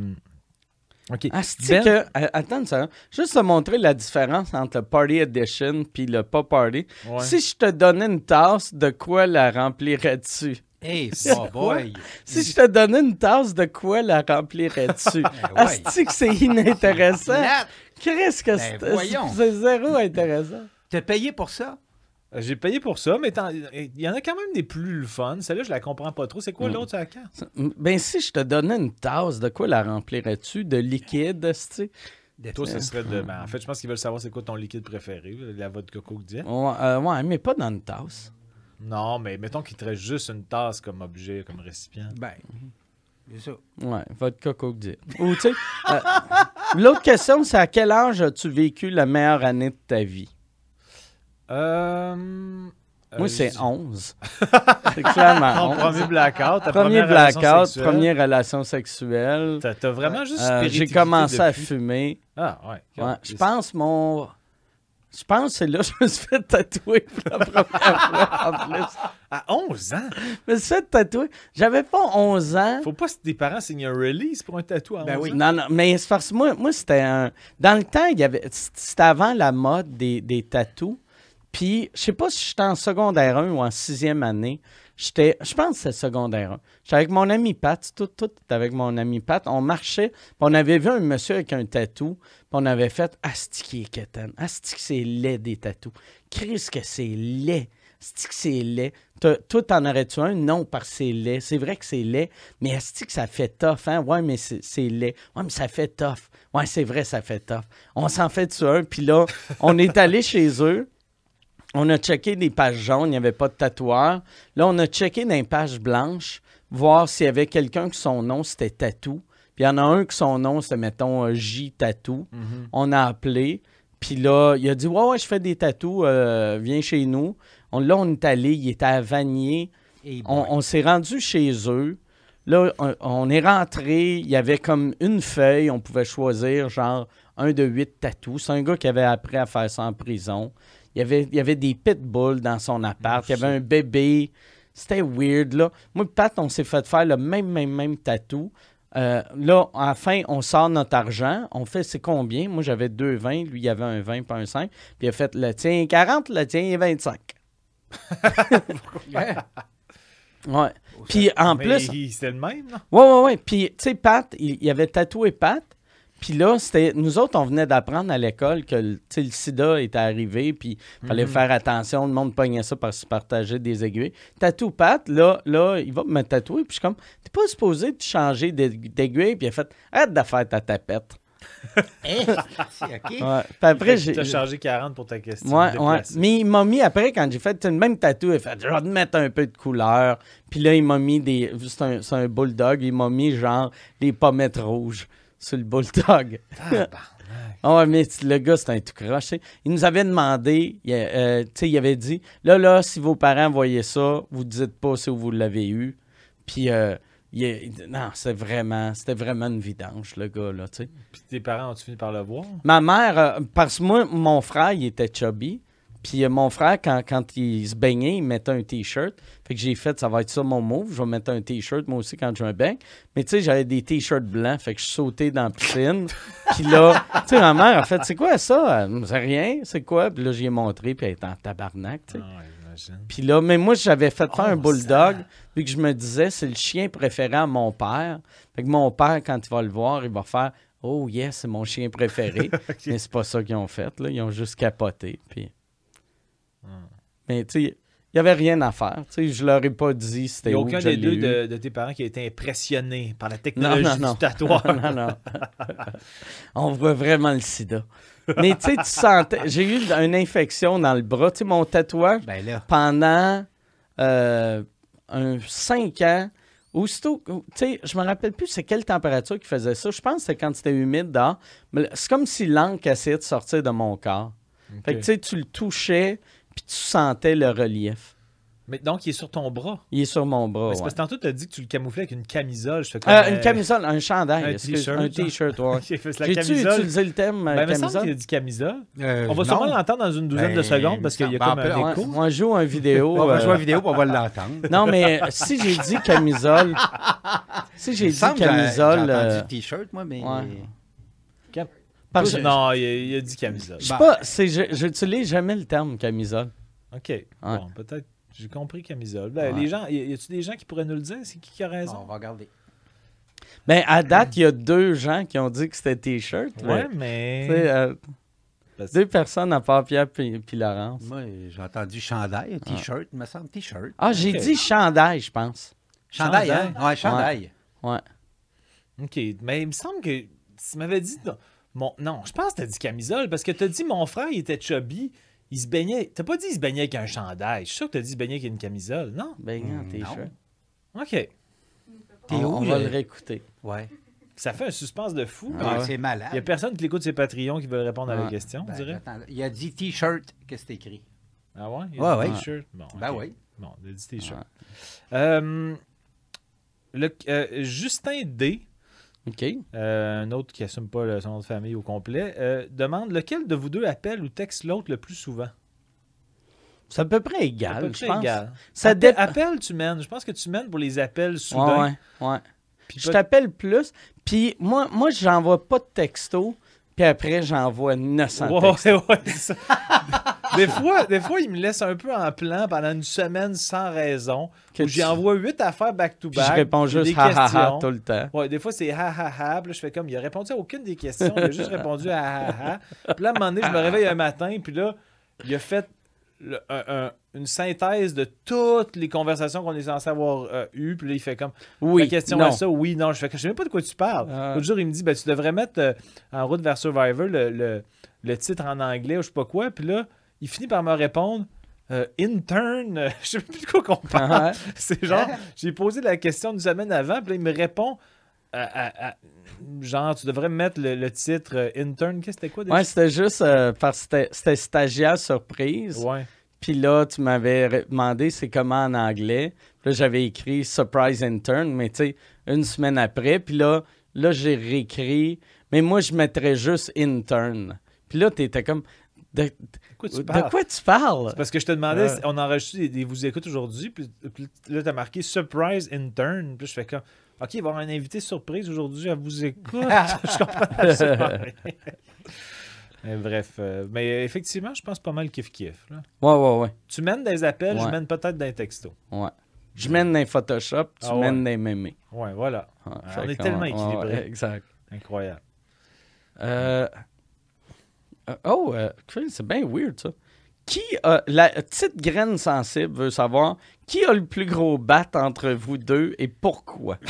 OK. Ah, ben... que, attends une seconde. Juste te montrer la différence entre le Party Edition puis le pas Party. Si je te donnais une tasse, de quoi la remplirais-tu? Hey, boy! si je te donnais une tasse, de quoi la remplirais-tu? ben que c'est inintéressant? Qu'est-ce que ben c'est? zéro intéressant. T'as payé pour ça? Euh, j'ai payé pour ça, mais il y en a quand même des plus fun. Celle-là, je la comprends pas trop. C'est quoi mm. l'autre sur la carte? Ben, si je te donnais une tasse, de quoi la remplirais-tu? De liquide, tu Toi, ce serait de. Ben, en fait, je pense qu'ils veulent savoir c'est quoi ton liquide préféré, la vodka Coke Ouais, euh, ouais, mais pas dans une tasse. Non, mais mettons qu'il te reste juste une tasse comme objet, comme récipient. Ben, c'est ça. Ouais, vodka Coke Ou, tu sais, euh, l'autre question, c'est à quel âge as-tu vécu la meilleure année de ta vie? Euh, Moi, c'est 11. c'est clairement 11. Premier blackout. premier blackout, première relation sexuelle. T'as vraiment juste euh, J'ai commencé à fumer. Ah, ouais. ouais je pense mon... Je pense que c'est là que je me suis fait tatouer pour la première fois en plus. À 11 ans? Je me suis fait tatouer. J'avais pas 11 ans. Faut pas que tes parents signent un release pour un tatouage à ben oui. Non, non, mais c'est parce que moi, moi c'était un... Dans le temps, il y avait... c'était avant la mode des, des tatous. Puis, je sais pas si j'étais en secondaire 1 ou en sixième année. J'étais, je pense que c'est secondaire 1. J'étais avec mon ami Pat, tout, tout avec mon ami Pat. On marchait, puis on avait vu un monsieur avec un tatou, puis on avait fait Asti qui est quétaine. Asti que c'est laid des tatous? Chris que c'est laid. Asti que c'est laid? Toi, toi, t'en aurais-tu un? Non, parce que c'est laid. C'est vrai que c'est laid, mais Asti ça fait tough, hein? Ouais, mais c'est c'est laid. Ouais, mais ça fait tough. Ouais, c'est vrai, ça fait tough. On s'en fait dessus un, puis là, on est allé chez eux. On a checké des pages jaunes, il n'y avait pas de tatoueur. Là, on a checké des pages blanches, voir s'il y avait quelqu'un que son nom c'était Tatou. Puis il y en a un que son nom c'était, mettons, euh, J Tatou. On a appelé. Puis là, il a dit Ouais, ouais, je fais des tatous, euh, viens chez nous. On, là, on est allé, il était à Vanier. On s'est rendu chez eux. Là, on, on est rentré. Il y avait comme une feuille. On pouvait choisir, genre, un de huit tatous. C'est un gars qui avait appris à faire ça en prison. Il y avait, il y avait des pitbulls dans son appart. Il y avait un bébé. C'était weird, là. Moi, Pat, on s'est fait faire le même, même, même tatou. Euh, là, à la fin, on sort notre argent. On fait c'est combien? Moi, j'avais deux 20. Lui, il avait un 20 pas un 5. Puis il a fait le tien est 40, le tien est 25. Ouais. Ouais. Puis en Mais plus, c'est le même, non? Ouais, ouais, ouais. Puis, tu sais, Pat, il, il avait tatoué Pat. Puis là, c'était. Nous autres, on venait d'apprendre à l'école que le- sida était arrivé, puis il fallait faire attention. Le monde pognait ça parce qu'il partageait des aiguilles. Tatou Pat, là, là, il va me tatouer. Puis je suis comme, t'es pas supposé de changer d'aiguille. Puis il a fait, arrête de faire ta tapette. Hein? C'est OK. Ouais. Puis après, j'ai. Tu as chargé 40 pour ta question. Ouais, ouais. déplacée. Mais il m'a mis après, quand j'ai fait le même tatou, il a fait Je vais te mettre un peu de couleur. Puis là, il m'a mis des. C'est un, c'est un bulldog, il m'a mis genre les pommettes rouges sur le bulldog. Ah ouais, mais le gars, c'est un tout sais. Il nous avait demandé, il, euh, il avait dit Là, là, si vos parents voyaient ça, vous dites pas si vous l'avez eu. Puis, euh, il- non, c'est vraiment, c'était vraiment une vidange, le gars, là, tu sais. Puis tes parents ont-tu fini par le voir? Ma mère, euh, parce que moi, mon frère, il était chubby. Puis euh, mon frère, quand, quand il se baignait, il mettait un T-shirt. Fait que j'ai fait, ça va être ça mon move. Je vais mettre un T-shirt, moi aussi, quand je me baigne. Mais tu sais, j'avais des T-shirts blancs. Fait que je sautais dans la piscine. Puis là, tu sais, ma mère a fait, c'est quoi ça? Elle me dit, rien, c'est quoi? Puis là, j'y ai montré, puis elle était en tabarnak, tu sais. Ah, ouais. Puis là, mais moi, j'avais fait faire un Oh, bulldog, puis que je me disais, c'est le chien préféré à mon père. Fait que mon père, quand il va le voir, il va faire Oh yes, c'est mon chien préféré. Mais c'est pas ça qu'ils ont fait, là. Ils ont juste capoté. Puis... Mais tu sais, il n'y avait rien à faire. Tu sais, je leur ai pas dit Il c'était n'y a aucun des deux eu. de, de tes parents qui a été impressionné par la technologie non, non. du tatouage. non, non. On voit vraiment le sida. Mais tu sais, tu sentais. J'ai eu une infection dans le bras. Tu sais, mon tatouage, Ben là. pendant euh, un 5 ans. Aussitôt, tu sais, je me rappelle plus c'est quelle température qui faisait ça. Je pense que c'était quand c'était humide dehors. Mais c'est comme si l'encre essayait de sortir de mon corps. Fait que tu sais, tu le touchais, puis tu sentais le relief. Mais donc, il est sur ton bras? Il est sur mon bras. Mais c'est ouais. parce que tantôt, tu as dit que tu le camouflais avec une camisole. Je fais comme, Euh, euh, une camisole, un chandail. un t-shirt, Un ouais. J'ai-tu utilisé le thème Ben, il me camisole? qu'il a dit camisole. Euh, On va non. sûrement l'entendre dans une douzaine de Ben, secondes parce qu'il y a ben, comme un on écho. On joue une vidéo. On va euh, jouer la vidéo puis on va l'entendre. Non, mais si j'ai dit camisole, si j'ai Il dit camisole, J'ai entendu t-shirt, moi, mais. ouais. Parce que Non, il a, il a dit camisole. je sais pas, c'est, je, j'utilise jamais le terme camisole. OK. Bon, peut-être. J'ai compris camisole. Ben, Ouais. les gens, y y a-tu des gens qui pourraient nous le dire? C'est qui qui a Bon, raison? on va regarder. Ben, à date, il y a deux gens qui ont dit que c'était t-shirt. ouais, mais, mais. tu sais, euh, Parce- deux personnes à part Pierre puis, puis Laurence. Moi, j'ai entendu chandail, t-shirt, il me semble, t-shirt. Ah, j'ai Ok. dit chandail, je pense. Chandail, Chandail? hein? Ouais, chandail. Ouais. OK. Mais il me semble que tu m'avais dit. Mon... Non, je pense que t'as dit camisole parce que t'as dit mon frère, il était chubby. Il se baignait. T'as pas dit il se baignait avec un chandail. Je suis sûr que t'as dit il se baignait avec une camisole. Non? Non, Hmm, t-shirt. OK. T'es on, où, on va je- le réécouter. Ouais. Ça fait un suspense de fou. Ah Ouais, ouais. C'est malade. Il y a personne qui l'écoute ses Patreons qui veulent répondre à la Ouais. question, on Ben, dirait. attends, il a dit t-shirt, qu'est-ce que c'est écrit? Ah ouais? Il Ouais, a dit ouais. t-shirt? Bon, Ben oui. Bon, il a dit t-shirt. Euh, le, euh, Justin D, OK. euh, un autre qui assume pas le- son nom de famille au complet, euh, demande lequel de vous deux appelle ou texte l'autre le plus souvent? C'est à peu près À peu égal, près je pense. égal. Ça Appel- tu mènes. Je pense que tu mènes pour les appels soudains. Ouais, ouais. Puis Je t'appelle plus. Puis moi, moi j'envoie pas de texto. Puis après, j'envoie 900 Ouais, textos. ouais, ouais, c'est ça. des, fois, des fois, il me laisse un peu en plan pendant une semaine sans raison. Que j'y tu- envoie huit affaires Puis back-to-back. je réponds juste ha ha ha tout le temps. Ouais, des fois, c'est ha ha ha. Puis là, je fais comme, il a répondu à aucune des questions. Il a juste répondu à ha ha ha. Puis là, à un moment donné, je me réveille un matin. Puis là, il a fait le- un- un- une synthèse de toutes les conversations qu'on est censé avoir euh, eues. Puis là, il fait comme, Oui, la question non. à ça, oui, non. Je fais que je sais même pas de quoi tu parles. Ah. L'autre jour, il me dit, ben, tu devrais mettre euh, en route vers Survivor le, le- le titre en anglais ou je sais pas quoi. Puis là, il finit par me répondre. euh, intern, euh, je sais plus de quoi qu'on parle. Ah, C'est genre, j'ai posé la question une semaine avant, puis là, il me répond, à- à- à- genre, tu devrais mettre le, le titre euh, intern. Qu'est-ce que c'était quoi déjà? Ouais, c'était juste euh, parce que c'était- c'était stagiaire surprise. Ouais. Puis là, tu m'avais demandé c'est comment en anglais. Puis là, j'avais écrit surprise intern, mais tu sais, une semaine après. Puis là, là j'ai réécrit. Mais moi, je mettrais juste intern. Puis là, t'étais comme. De, quoi tu de parles? quoi tu parles? C'est parce que je te demandais, on enregistre des, des vous écoute aujourd'hui, puis, puis là, t'as marqué surprise intern. Puis je fais comme, OK, il va y avoir un invité surprise aujourd'hui à vous écoute. je comprends absolument Mais bref, euh, mais effectivement, je pense pas mal kiff-kiff. là. Ouais, ouais, ouais. Tu mènes des appels, je Ouais. mène peut-être des textos. ouais. Je mène dans Photoshop, tu Ah ouais. mènes des mémés. Ouais, voilà. Ouais, Ah, fait on est tellement ouais, équilibrés. ouais, exact. Incroyable. Euh, euh, oh, euh, Chris, c'est bien weird ça. Qui a, la petite graine sensible veut savoir qui a le plus gros bat entre vous deux et pourquoi?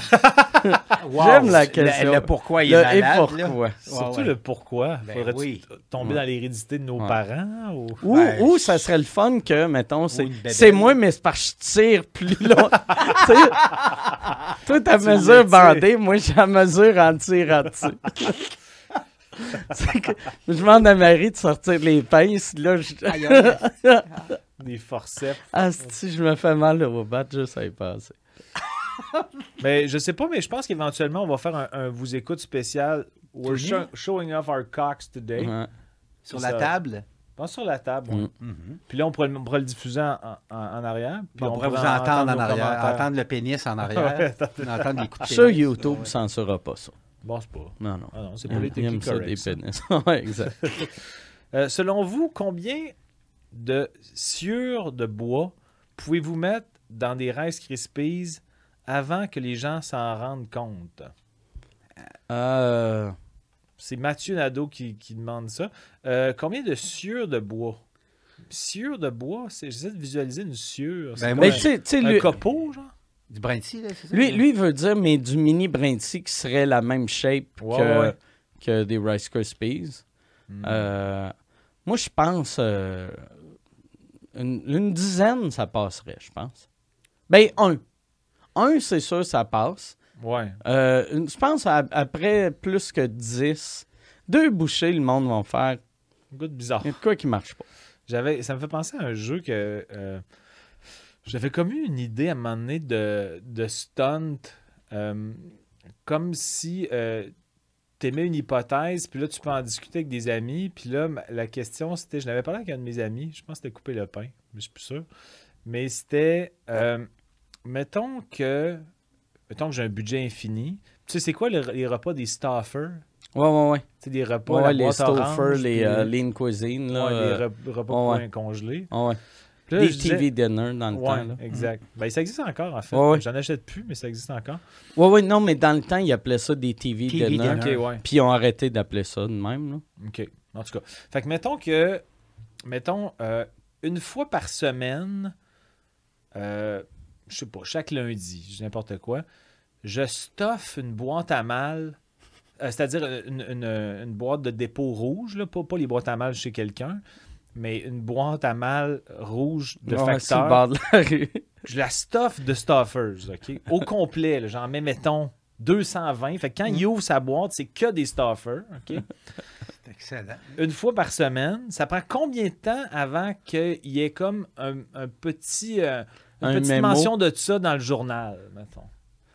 Wow. J'aime la question. Le, pourquoi il Le est et malade. pourquoi. là. Ouais, Surtout ouais. le pourquoi. Ben Faudrait-tu oui. tomber Ouais. dans l'hérédité de nos Ouais. parents? Ou... Ou, Ben, ça serait le fun que, mettons, c'est, c'est moi, mais c'est parce que je tire plus long. Toi, ta Tu mesure bandée, moi, j'ai la mesure en tirant dessus. Que je demande à Marie de sortir les pinces. Là, je... Aïe, aïe. Des forceps. Ah, si je me fais mal au bat, juste à y passer. Mais je sais pas, mais je pense qu'éventuellement, on va faire un, un vous écoute spécial. We're show- showing off our cocks today. Ouais. Sur Ça- la table? Pense sur la table. ouais. Mm. Mhm. Puis là, on pourrait, le- on pourrait le diffuser en, en- en arrière. Puis on pourrait vous en- entendre en arrière, entendre le pénis en arrière, attends. entendre les coups de Sur. YouTube, Ouais. censurera pas ça. Bon, c'est pas. Non, non. Ah non, c'est politiquement aime ça, correct. des ça. ouais, exact. Euh, selon vous, combien de sciures de bois pouvez-vous mettre dans des Rice Krispies avant que les gens s'en rendent compte? Euh, C'est Mathieu Nadeau qui, qui demande ça. Euh, combien de sciures de bois? Sciure de bois, c'est- j'essaie de visualiser une sciure. C'est Ben, mais un, un lui, copeau, genre? Du Brinty, là, c'est ça? lui, lui veut dire, mais du mini Brinty qui serait la même shape que, ouais. que des Rice Krispies. Hmm. Euh, moi, je pense euh, une, une dizaine, ça passerait, je pense. Ben, un. Un, c'est sûr, ça passe. Ouais. Euh, je pense à- après plus que 10, deux bouchées, le monde va faire. Goût bizarre. Il y a de quoi qui marche pas. J'avais, ça me fait penser à un jeu que j'avais comme eu une idée à un moment donné de, de stunt, euh, comme si euh, tu aimais une hypothèse, puis là tu peux en discuter avec des amis, puis là la question c'était, je n'avais parlé avec un de mes amis, je pense que c'était couper le pain, mais je suis plus sûr, mais c'était, euh, mettons que, mettons que j'ai un budget infini, tu sais c'est quoi le- les repas des staffers? Ouais, ouais, ouais. Tu sais, des repas, Ouais, la les orange, Stouffer, les euh, Lean Cuisine. Là, ouais, les euh, re- repas ouais, congelés. ouais. Là, Des je disais- TV dinner dans le Ouais, temps. Là. exact. Ben, ça existe encore, en fait. Ouais, ouais. J'en achète plus, mais ça existe encore. Ouais, ouais, non, mais dans le temps, ils appelaient ça des TV, TV dinner. dinner. OK, ouais. Puis ils ont arrêté d'appeler ça de même. Là. OK. En tout cas. Fait que mettons que, mettons, euh, une fois par semaine, euh, je sais pas, chaque lundi, n'importe quoi, je stoffe une boîte à mal, euh, c'est-à-dire une, une- une boîte de dépôt rouge, là, pas, pas les boîtes à mal chez quelqu'un, mais une boîte à mal rouge de Ouais, sur le facteur. bord de la rue. je la stuff de stuffers, OK? Au complet, là, j'en mei, mettons, 220. Fait que quand il ouvre sa boîte, c'est que des stuffers, OK? C'est excellent. Une fois par semaine. Ça prend combien de temps avant qu'il y ait comme un, un petit, euh, une Un petite mémo. mention de ça dans le journal, mettons?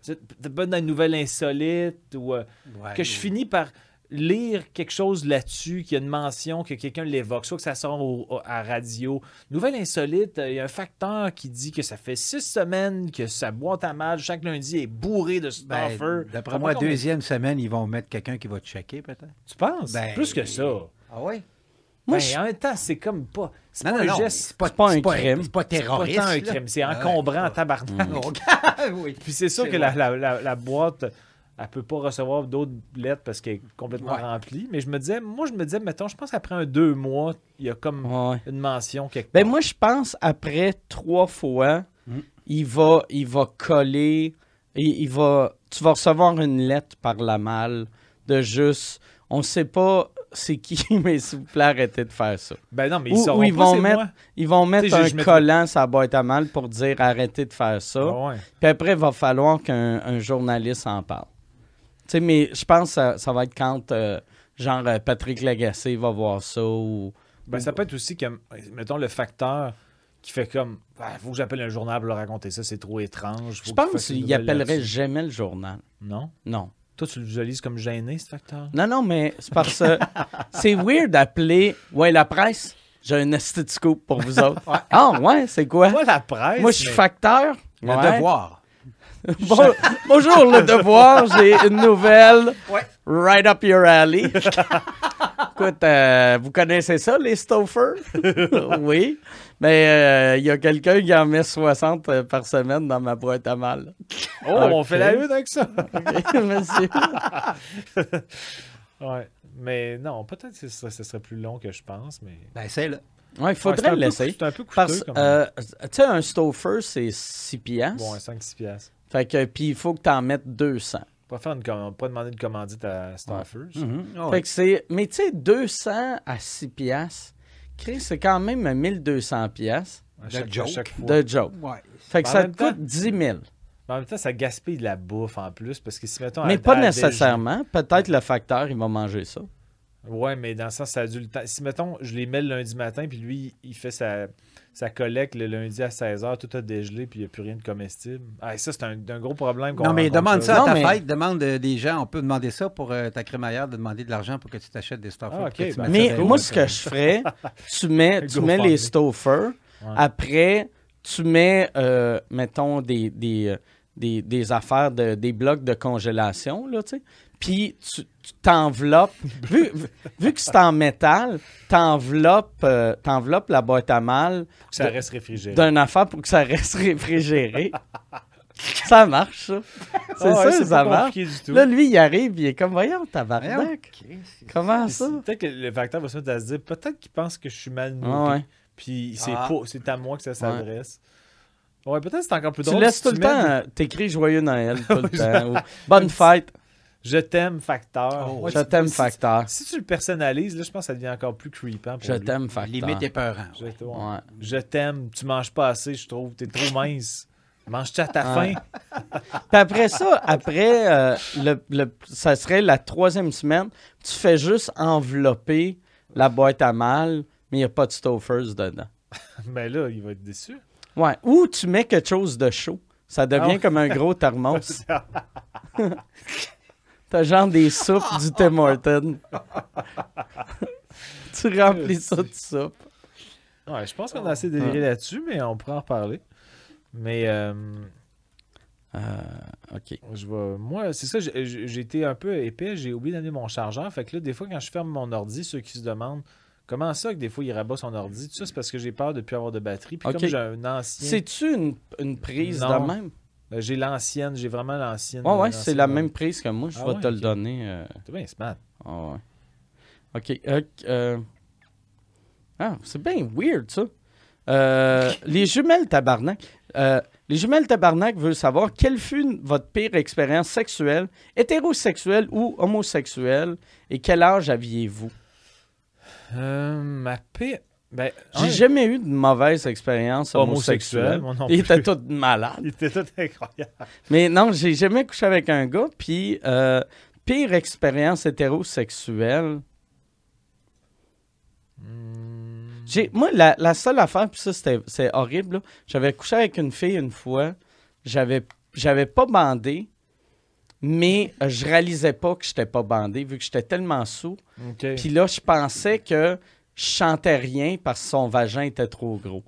C'est peut-être dans une nouvelle insolite ou euh, Ouais, que je finis par lire quelque chose là-dessus, qu'il y a une mention, que quelqu'un l'évoque, soit que ça sort au- au- à radio. Nouvelle insolite, euh, il y a un facteur qui dit que ça fait six semaines que sa boîte à mal chaque lundi est bourrée de Ben, stuffer. D'après moi, deuxième semaine, ils vont mettre quelqu'un qui va te checker, peut-être. Tu penses? Ben, Plus que ça. Ah oui? Moi, Ben, je- En même temps, c'est comme pas. C'est pas non, un non, geste. c'est pas, c'est pas un crime. C'est pas C'est pas terroriste. tant un crime, c'est Ah ouais. encombrant en tabarnak. oui. Puis c'est sûr que vrai. la, la, la, la boîte, elle peut pas recevoir d'autres lettres parce qu'elle est complètement Ouais. remplie. Mais je me disais, moi, je me disais, mettons, je pense qu'après un deux mois, il y a comme Ouais. une mention quelque Ben part. moi, je pense après trois fois, Mm. il, va, il va coller, il, il va, tu vas recevoir une lettre par la malle de juste, on sait pas c'est qui, mais s'il vous plaît, arrêtez de faire ça. Ben non, mais ils Ou- ils pas, vont mettre- moi. Ils vont mettre un je collant sur la boîte à mal pour dire arrêtez de faire ça. Ah ouais. Puis après, il va falloir qu'un un journaliste en parle. Sais, mais je pense que ça, ça va être quand, euh, genre, euh, Patrick Lagacé va voir ça ou... Ben, ça peut être aussi que, mettons, le facteur qui fait comme, il faut que j'appelle un journal pour leur raconter ça, c'est trop étrange. Je pense qu'il nouvelle appellerait jamais le journal. Non? Non. Toi, tu le visualises comme gêné, ce facteur? Non, non, mais c'est parce que c'est weird d'appeler. Ouais, la presse, j'ai un scoop pour vous autres. Ah, ouais, c'est quoi? Pas la presse. Moi, je suis mais- facteur. Le Ouais. devoir. Bon- bonjour, le devoir. J'ai une nouvelle. Ouais. Right up your alley. Écoute, euh, vous connaissez ça, les Stouffer? oui. Mais euh, il y a quelqu'un qui en met 60 euh, par semaine dans ma boîte à mal. Oh, on fait la une avec ça. Monsieur. ouais. Mais non, peut-être que ce serait, ce serait plus long que je pense, mais. Ben, c'est là. Ouais, il faudrait le laisser. C'est un peu coûteux euh, tu sais, un Stouffer, c'est 6 piastres. bon, 5-6 piastres. Fait que, puis il faut que tu en mettes 200. Pas faire une commande, pas demander une commandite à Starfers. Mhm. Fait que c'est. Mais tu sais, 200 à 6 piastres, Chris, c'est quand même 1200 piastres À chaque, joke. à chaque fois. de joke. Ouais. Fait que En ça te temps- coûte 10 000. Mais en même temps, ça gaspille de la bouffe en plus parce que si mettons. Mais à- pas à nécessairement. Peut-être le facteur, il va manger ça. Ouais, mais dans le sens, ça a dû le temps. Si mettons, je les mets le lundi matin, puis lui, il fait sa, sa collecte le lundi à 16h, tout a dégelé, puis il n'y a plus rien de comestible. Ah, et ça, c'est un, un gros problème qu'on Non, mais demande ça à Non, ta mais- fête. Demande euh, des gens. On peut demander ça pour euh, ta crémaillère, de demander de l'argent pour que tu t'achètes des stuff. Ah, ben, Mais moi, ce que je ferais, tu mets, tu mets les me. Stouffer. Ouais. Après, tu mets, euh, mettons, des, des, des, des affaires, de, des blocs de congélation, là, tu sais. Puis, tu tu t'enveloppes. vu, vu- que c'est en métal, t'enveloppes euh, t'enveloppes la boîte à mal Faut que ça reste réfrigéré. d'une affaire pour que ça reste réfrigéré. ça marche, ça. C'est Ah ouais, ça, c'est ça marche. compliqué du tout. Là, lui, il arrive, il est comme, voyons, tabarnak. Comment Puis ça? Peut-être que le facteur va se mettre à se dire peut-être qu'il pense que je suis mal nourri. Ah ouais. Puis c'est Ah. pas- c'est à moi que ça s'adresse. Ouais, peut-être que c'est encore plus Tu drôle. laisses si tout le mets temps, euh, t'écris Joyeux Noël tout le temps. ou Bonne fête, Je t'aime, facteur. Oh, Ouais, je si- t'aime, si- facteur. Si tu le personnalises, là, je pense que ça devient encore plus creepant. Pour Je t'aime, facteur. Limite épeurant. Je, ouais. Ouais. Je t'aime, tu manges pas assez, je trouve. T'es trop mince. Mange-tu à ta Ouais. faim? Puis après ça, après, euh, le, le- ça serait la troisième semaine, tu fais juste envelopper la boîte à mal, mais il n'y a pas de Stouffer's dedans. Mais là, il va être déçu. Ouais. Ou tu mets quelque chose de chaud. Ça devient Ah ouais. comme un gros thermos. T'as genre des soupes du Tim Horton. tu remplis ça de soupe. Ouais, je pense qu'on a assez déliré là-dessus, mais on pourra en reparler. Mais euh, Euh, OK. je vais. Moi, c'est ça, j'ai été un peu épais, j'ai oublié d'amener mon chargeur. Fait que là, des fois, quand je ferme mon ordi, ceux qui se demandent comment ça que des fois il rabat son ordi, tout ça, c'est parce que j'ai peur de ne plus avoir de batterie. Puis comme j'ai un ancien. C'est-tu une, une prise Non. de même? Euh, J'ai l'ancienne, j'ai vraiment l'ancienne. Ouais, ouais, c'est la même prise que moi. Je Ah vais ouais, te le donner. euh, C'est bien smart. Ah ouais. OK. euh, euh, Ah, c'est bien weird, ça. Euh, les jumelles tabarnak. Euh, les jumelles tabarnak veulent savoir quelle fut votre pire expérience sexuelle, hétérosexuelle ou homosexuelle, et quel âge aviez-vous? Ma paix. Ben, J'ai ouais, jamais eu de mauvaise expérience Homosexuelle, homosexuelle. Ils étaient tous malades. Il était tout incroyable. Mais non, j'ai jamais couché avec un gars. Puis, euh, pire expérience hétérosexuelle. J'ai, moi, la, la seule affaire, puis ça, c'était, c'est horrible. J'avais couché avec une fille une fois. J'avais, j'avais pas bandé, mais euh, je réalisais pas que j'étais pas bandé, vu que j'étais tellement sous. Puis là, je pensais que je chantais rien parce que son vagin était trop gros.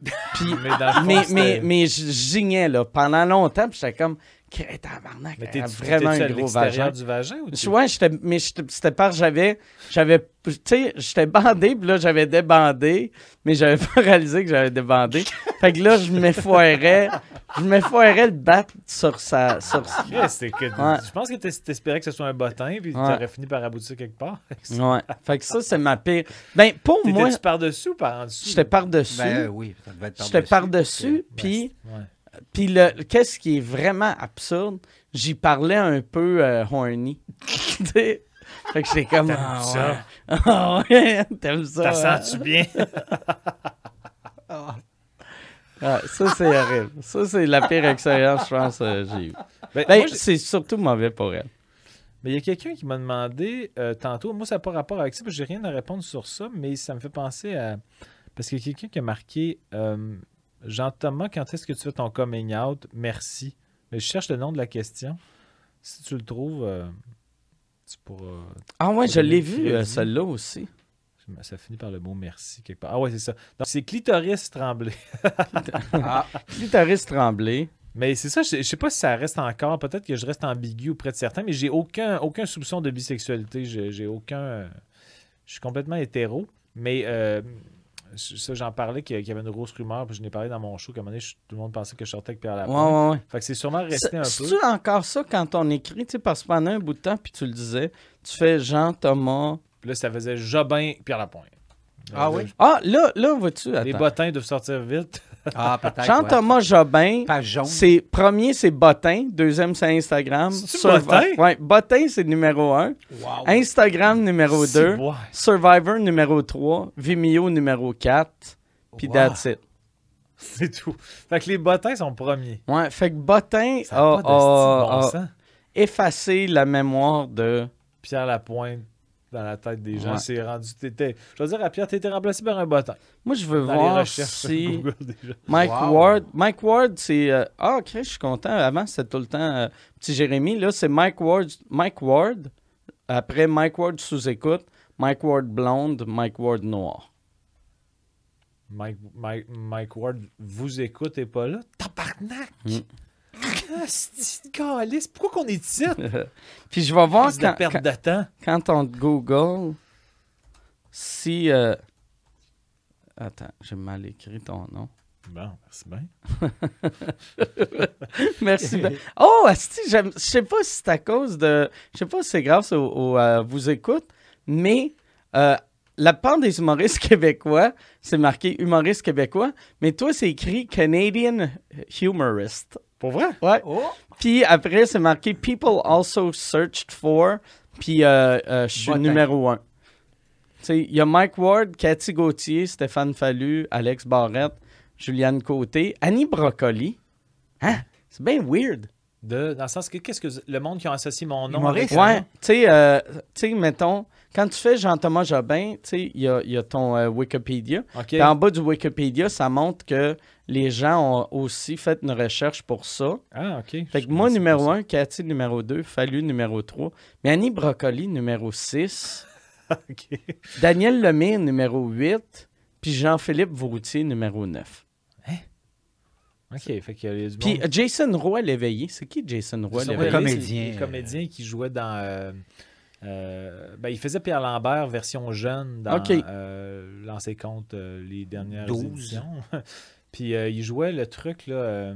Puis, mais mais, mais je gignais, là, pendant longtemps. Puis j'étais comme, Crée, tabarnak, Mais t'es vraiment un gros vagin. du vagin ou tu... Ouais, j'étais, mais j'étais- c'était que j'avais, j'avais, tu sais, j'étais bandé, puis là, j'avais débandé, mais j'avais pas réalisé que j'avais débandé. fait que là, je m'effoirais, je m'effoirais le battre sur sa, sur c'est que- Ouais. Je pense que t'es- t'espérais que ce soit un bottin, puis Ouais. t'aurais fini par aboutir quelque part. Ouais. Fait que ça, c'est ma pire. Ben, pour moi, T'étais-tu par-dessus ou par en dessous? j'étais par-dessus. Ben euh, oui, ça devait être J'étais par-dessus, Ok. puis, Ouais. Puis le, qu'est-ce qui est vraiment absurde, j'y parlais un peu euh, horny. Fait que j'étais comme. Ah ça? ouais. Ah ouais, t'aimes ça? T'as hein? senti bien? Ouais, ça, c'est horrible. Ça, c'est la pire expérience, je pense, que j'ai eue. Ben, Ben, c'est surtout mauvais pour elle. Mais il y a quelqu'un qui m'a demandé euh, tantôt, moi ça n'a pas rapport avec ça, parce que j'ai rien à répondre sur ça, mais ça me fait penser à. Parce qu'il y a quelqu'un qui a marqué euh, Jean-Thomas, quand est-ce que tu fais ton coming out? Merci. Mais je cherche le nom de la question. Si tu le trouves, euh, tu pourras. Ah ouais, je l'ai vu, euh, celle-là aussi. Ça finit par le mot merci quelque part. Ah ouais, c'est ça. Donc, c'est clitoris tremblé. Ah, Clitoris tremblé. Mais c'est ça, je, je sais pas si ça reste encore. Peut-être que je reste ambigu auprès de certains, mais j'ai aucun, aucun soupçon de bisexualité. J'ai aucun. je suis complètement hétéro. Mais euh, ça, j'en parlais qu'il y avait une grosse rumeur, puis je n'ai parlé dans mon show qu'à un moment donné, tout le monde pensait que je sortais avec Pierre Lapointe. ouais, ouais. Fait que c'est sûrement resté un peu. C'est encore ça quand on écrit, tu sais, parce que pendant un bout de temps, puis tu le disais, tu fais Jean-Thomas. Puis là, ça faisait Jobin, Pierre Lapointe. Ah oui? Ah, là, là, vois-tu, Les bottins doivent sortir vite. Ah peut-être. ouais. Jean-Thomas Jobin, c'est premier, c'est Bottin. Deuxième, c'est Instagram. Survi- Bottin? C'est numéro un. Wow. Instagram, numéro C'est 2. bois. Survivor, numéro 3. Vimeo, numéro 4. Puis Wow. that's it. C'est tout. Fait que les bottins sont premiers. Ouais, fait que Bottin a, bon a- effacé la mémoire de. Pierre Lapointe dans la tête des gens. Ouais. C'est rendu. t'étais- je veux dire à Pierre, t'étais remplacé par un bottin. Moi, je veux Dans les voir si Google déjà. Mike Wow. Ward. Mike Ward, c'est. euh, Ah, ok, je suis content. Avant, c'était tout le temps euh, petit Jérémy. Là, c'est Mike Ward. Mike Ward. Après, Mike Ward sous-écoute. Mike Ward blonde. Mike Ward noir. Mike, Mike, Mike Ward vous écoute et pas là. Tabarnak! Mm. Ah, c'est une calice? Pourquoi qu'on est ici? Puis je vais voir C'est de quand, perte quand, de temps. quand on Google si. euh, Attends, j'ai mal écrit ton nom. Bon, merci bien. Merci. ben- Oh, asti, je sais pas si c'est à cause de. Je sais pas si c'est grâce au, au, euh, vous écoute, mais euh, la part des humoristes québécois, c'est marqué humoriste québécois, mais toi, c'est écrit Canadian humorist. Pour vrai? Ouais. Oh! Puis après, c'est marqué People also searched for, puis euh, euh, je suis numéro un. Tu sais, il y a Mike Ward, Cathy Gauthier, Stéphane Fallu, Alex Barrette, Juliane Côté, Annie Brocoli. Hein? C'est bien weird. De, dans le sens que qu'est-ce que le monde qui a associé mon nom Humoriste. avec Ouais, tu sais, euh, tu sais, mettons, quand tu fais Jean-Thomas Jobin, tu sais, il y a, y a ton euh, Wikipédia. OK. Puis en bas du Wikipédia, ça montre que les gens ont aussi fait une recherche pour ça. Ah, OK. Fait que moi, numéro 1, Cathy, numéro 2, Fallu, numéro 3. Mais Annie Brocoli, numéro 6. OK. Daniel Lemire, numéro 8. Puis Jean-Philippe Vautier, numéro 9. OK. Fait qu'il y a du Puis monde- Jason Roy l'éveillé. C'est qui Jason Roy C'est l'éveillé? le comédien, Le comédien qui jouait dans. euh, euh, ben, il faisait Pierre Lambert version jeune dans Ok. euh, Lancer compte euh, les dernières 12. éditions. Puis euh, il jouait le truc là.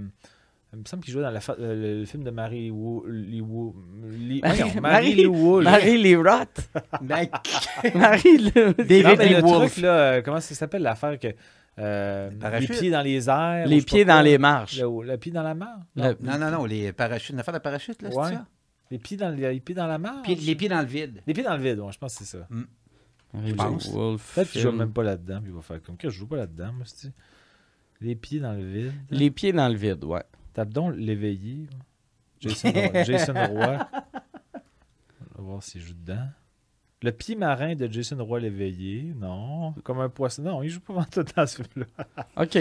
Il me semble qu'il jouait dans la fa- euh, le, film de Marie Wo, Lee Wo- Lee- Marie- Marie- Marie Lee Wool. Marie Lee Roth. Marie Le... David Non, mais Lee le Wolf. truc là, euh, comment ça s'appelle l'affaire que euh, les pieds dans les airs. Les je pieds dans quoi. les marches. Le, le pied dans la mare. Le- non, non, non, les parachutes. Une affaire de parachute, là, Ouais. c'est ça? Les pieds dans les pieds dans la mare. Pieds- les pieds dans le vide. Les pieds dans le vide, ouais, je pense que c'est ça. Marie pense. Lee Wolf, Peut-être qu'il joue même pas là-dedans, puis il va faire comme que je joue pas là-dedans, moi, Les pieds dans le vide. Les pieds dans le vide, ouais. Tape donc l'éveillé. Jason, Roy- Jason Roy. On va voir s'il joue dedans. Le pied marin de Jason Roy l'éveillé. Non. Comme un poisson. Non, il joue pas tout dans ce film-là. OK.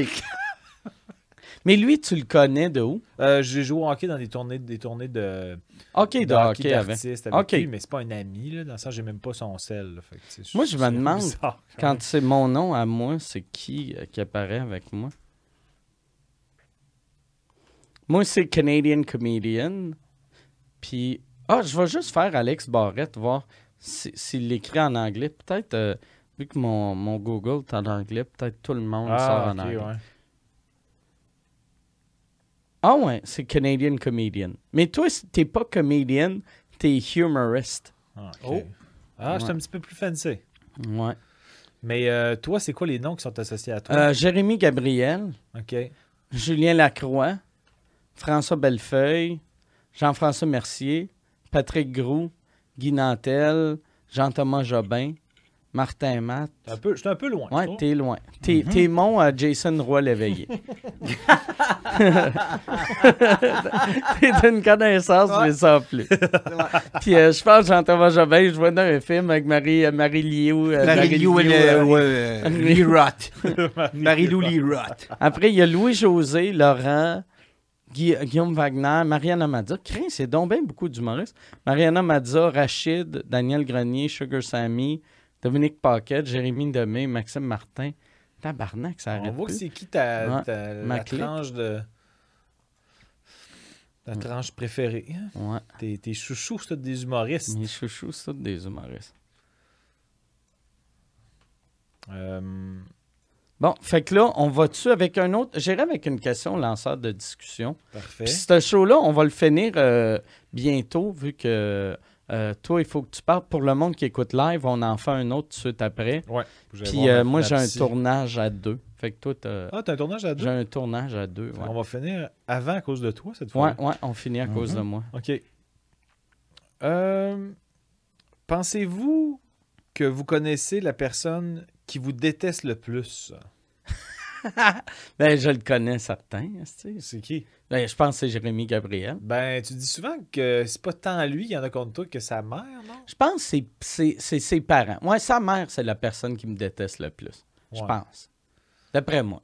Mais lui, tu le connais de où? Euh, J'ai joué au hockey dans des tournées, des tournées de, OK, de, de hockey avec. d'artistes avec Ok. lui, mais c'est pas un ami. Là, dans le sens, j'ai même pas son sel. là. Fait que, Moi, je me demande, bizarre, quand Quand c'est mon nom à moi, c'est qui euh, qui apparaît avec moi? Moi, c'est Canadian Comedian. Puis, ah, je vais juste faire Alex Barrette, voir s'il l'écrit en anglais. Peut-être, euh, vu que mon, mon Google est en anglais, peut-être tout le monde Ah, sort en anglais. ouais. Ah ouais, c'est Canadian Comedian. Mais toi, t'es pas comedian, t'es humorist. Ah. Oh. Ah, c'est Ouais. un petit peu plus fancy. Ouais. Mais euh, toi, c'est quoi les noms qui sont associés à toi? Euh, Jérémy Gabriel, OK. Julien Lacroix, François Bellefeuille, Jean-François Mercier, Patrick Groux, Guy Nantel, Jean-Thomas Jobin, Martin Matt. Un peu, je suis un peu loin. Ouais, t'es loin. T'es t'es mon euh, Jason Roy-Léveillé. t'es d'une connaissance, mais sans plus. Puis euh, je pense Jean-Thomas Jobin, je vois dans un film avec Marie, euh, Marie Liu. euh, Liu, Roth. Marie-Lou Lee Roth. Après, il y a Louis-José, Laurent, Guillaume Wagner, Mariana Mazza. Crin, c'est donc bien beaucoup d'humoristes. Mariana Mazza, Rachid, Daniel Grenier, Sugar Sammy, Dominique Paquette, Jérémy Demé, Maxime Martin. Tabarnak, ça On arrête voit que c'est qui ta, Ouais. ta- Ma la clique. tranche de. Ta tranche préférée. hein? Ouais, Tes, tes chouchous, c'est des humoristes. mes chouchous, c'est des humoristes. Euh, Bon, fait que là, on va dessus avec un autre? J'irai avec une question lanceur de discussion. parfait. Puis ce show-là, on va le finir euh, bientôt, vu que euh, toi, il faut que tu parles. Pour le monde qui écoute live, on en fait un autre tout de suite après. Ouais. Puis euh, moi, j'ai un tournage à deux. Fait que toi, t'as- Ah, t'as un tournage à deux? j'ai un tournage à deux. Ouais, On va finir avant à cause de toi cette fois? ouais, ouais, on finit à cause Mhm. de moi. OK. Pensez-vous que vous connaissez la personne qui vous déteste le plus? Ben, je le connais, certain. C'est qui? Ben, je pense que c'est Jérémy Gabriel. Ben, tu dis souvent que c'est pas tant lui qui en a contre toi que sa mère, non? Je pense que c'est- ses parents. Ouais, sa mère, c'est la personne qui me déteste le plus. Je pense. D'après moi.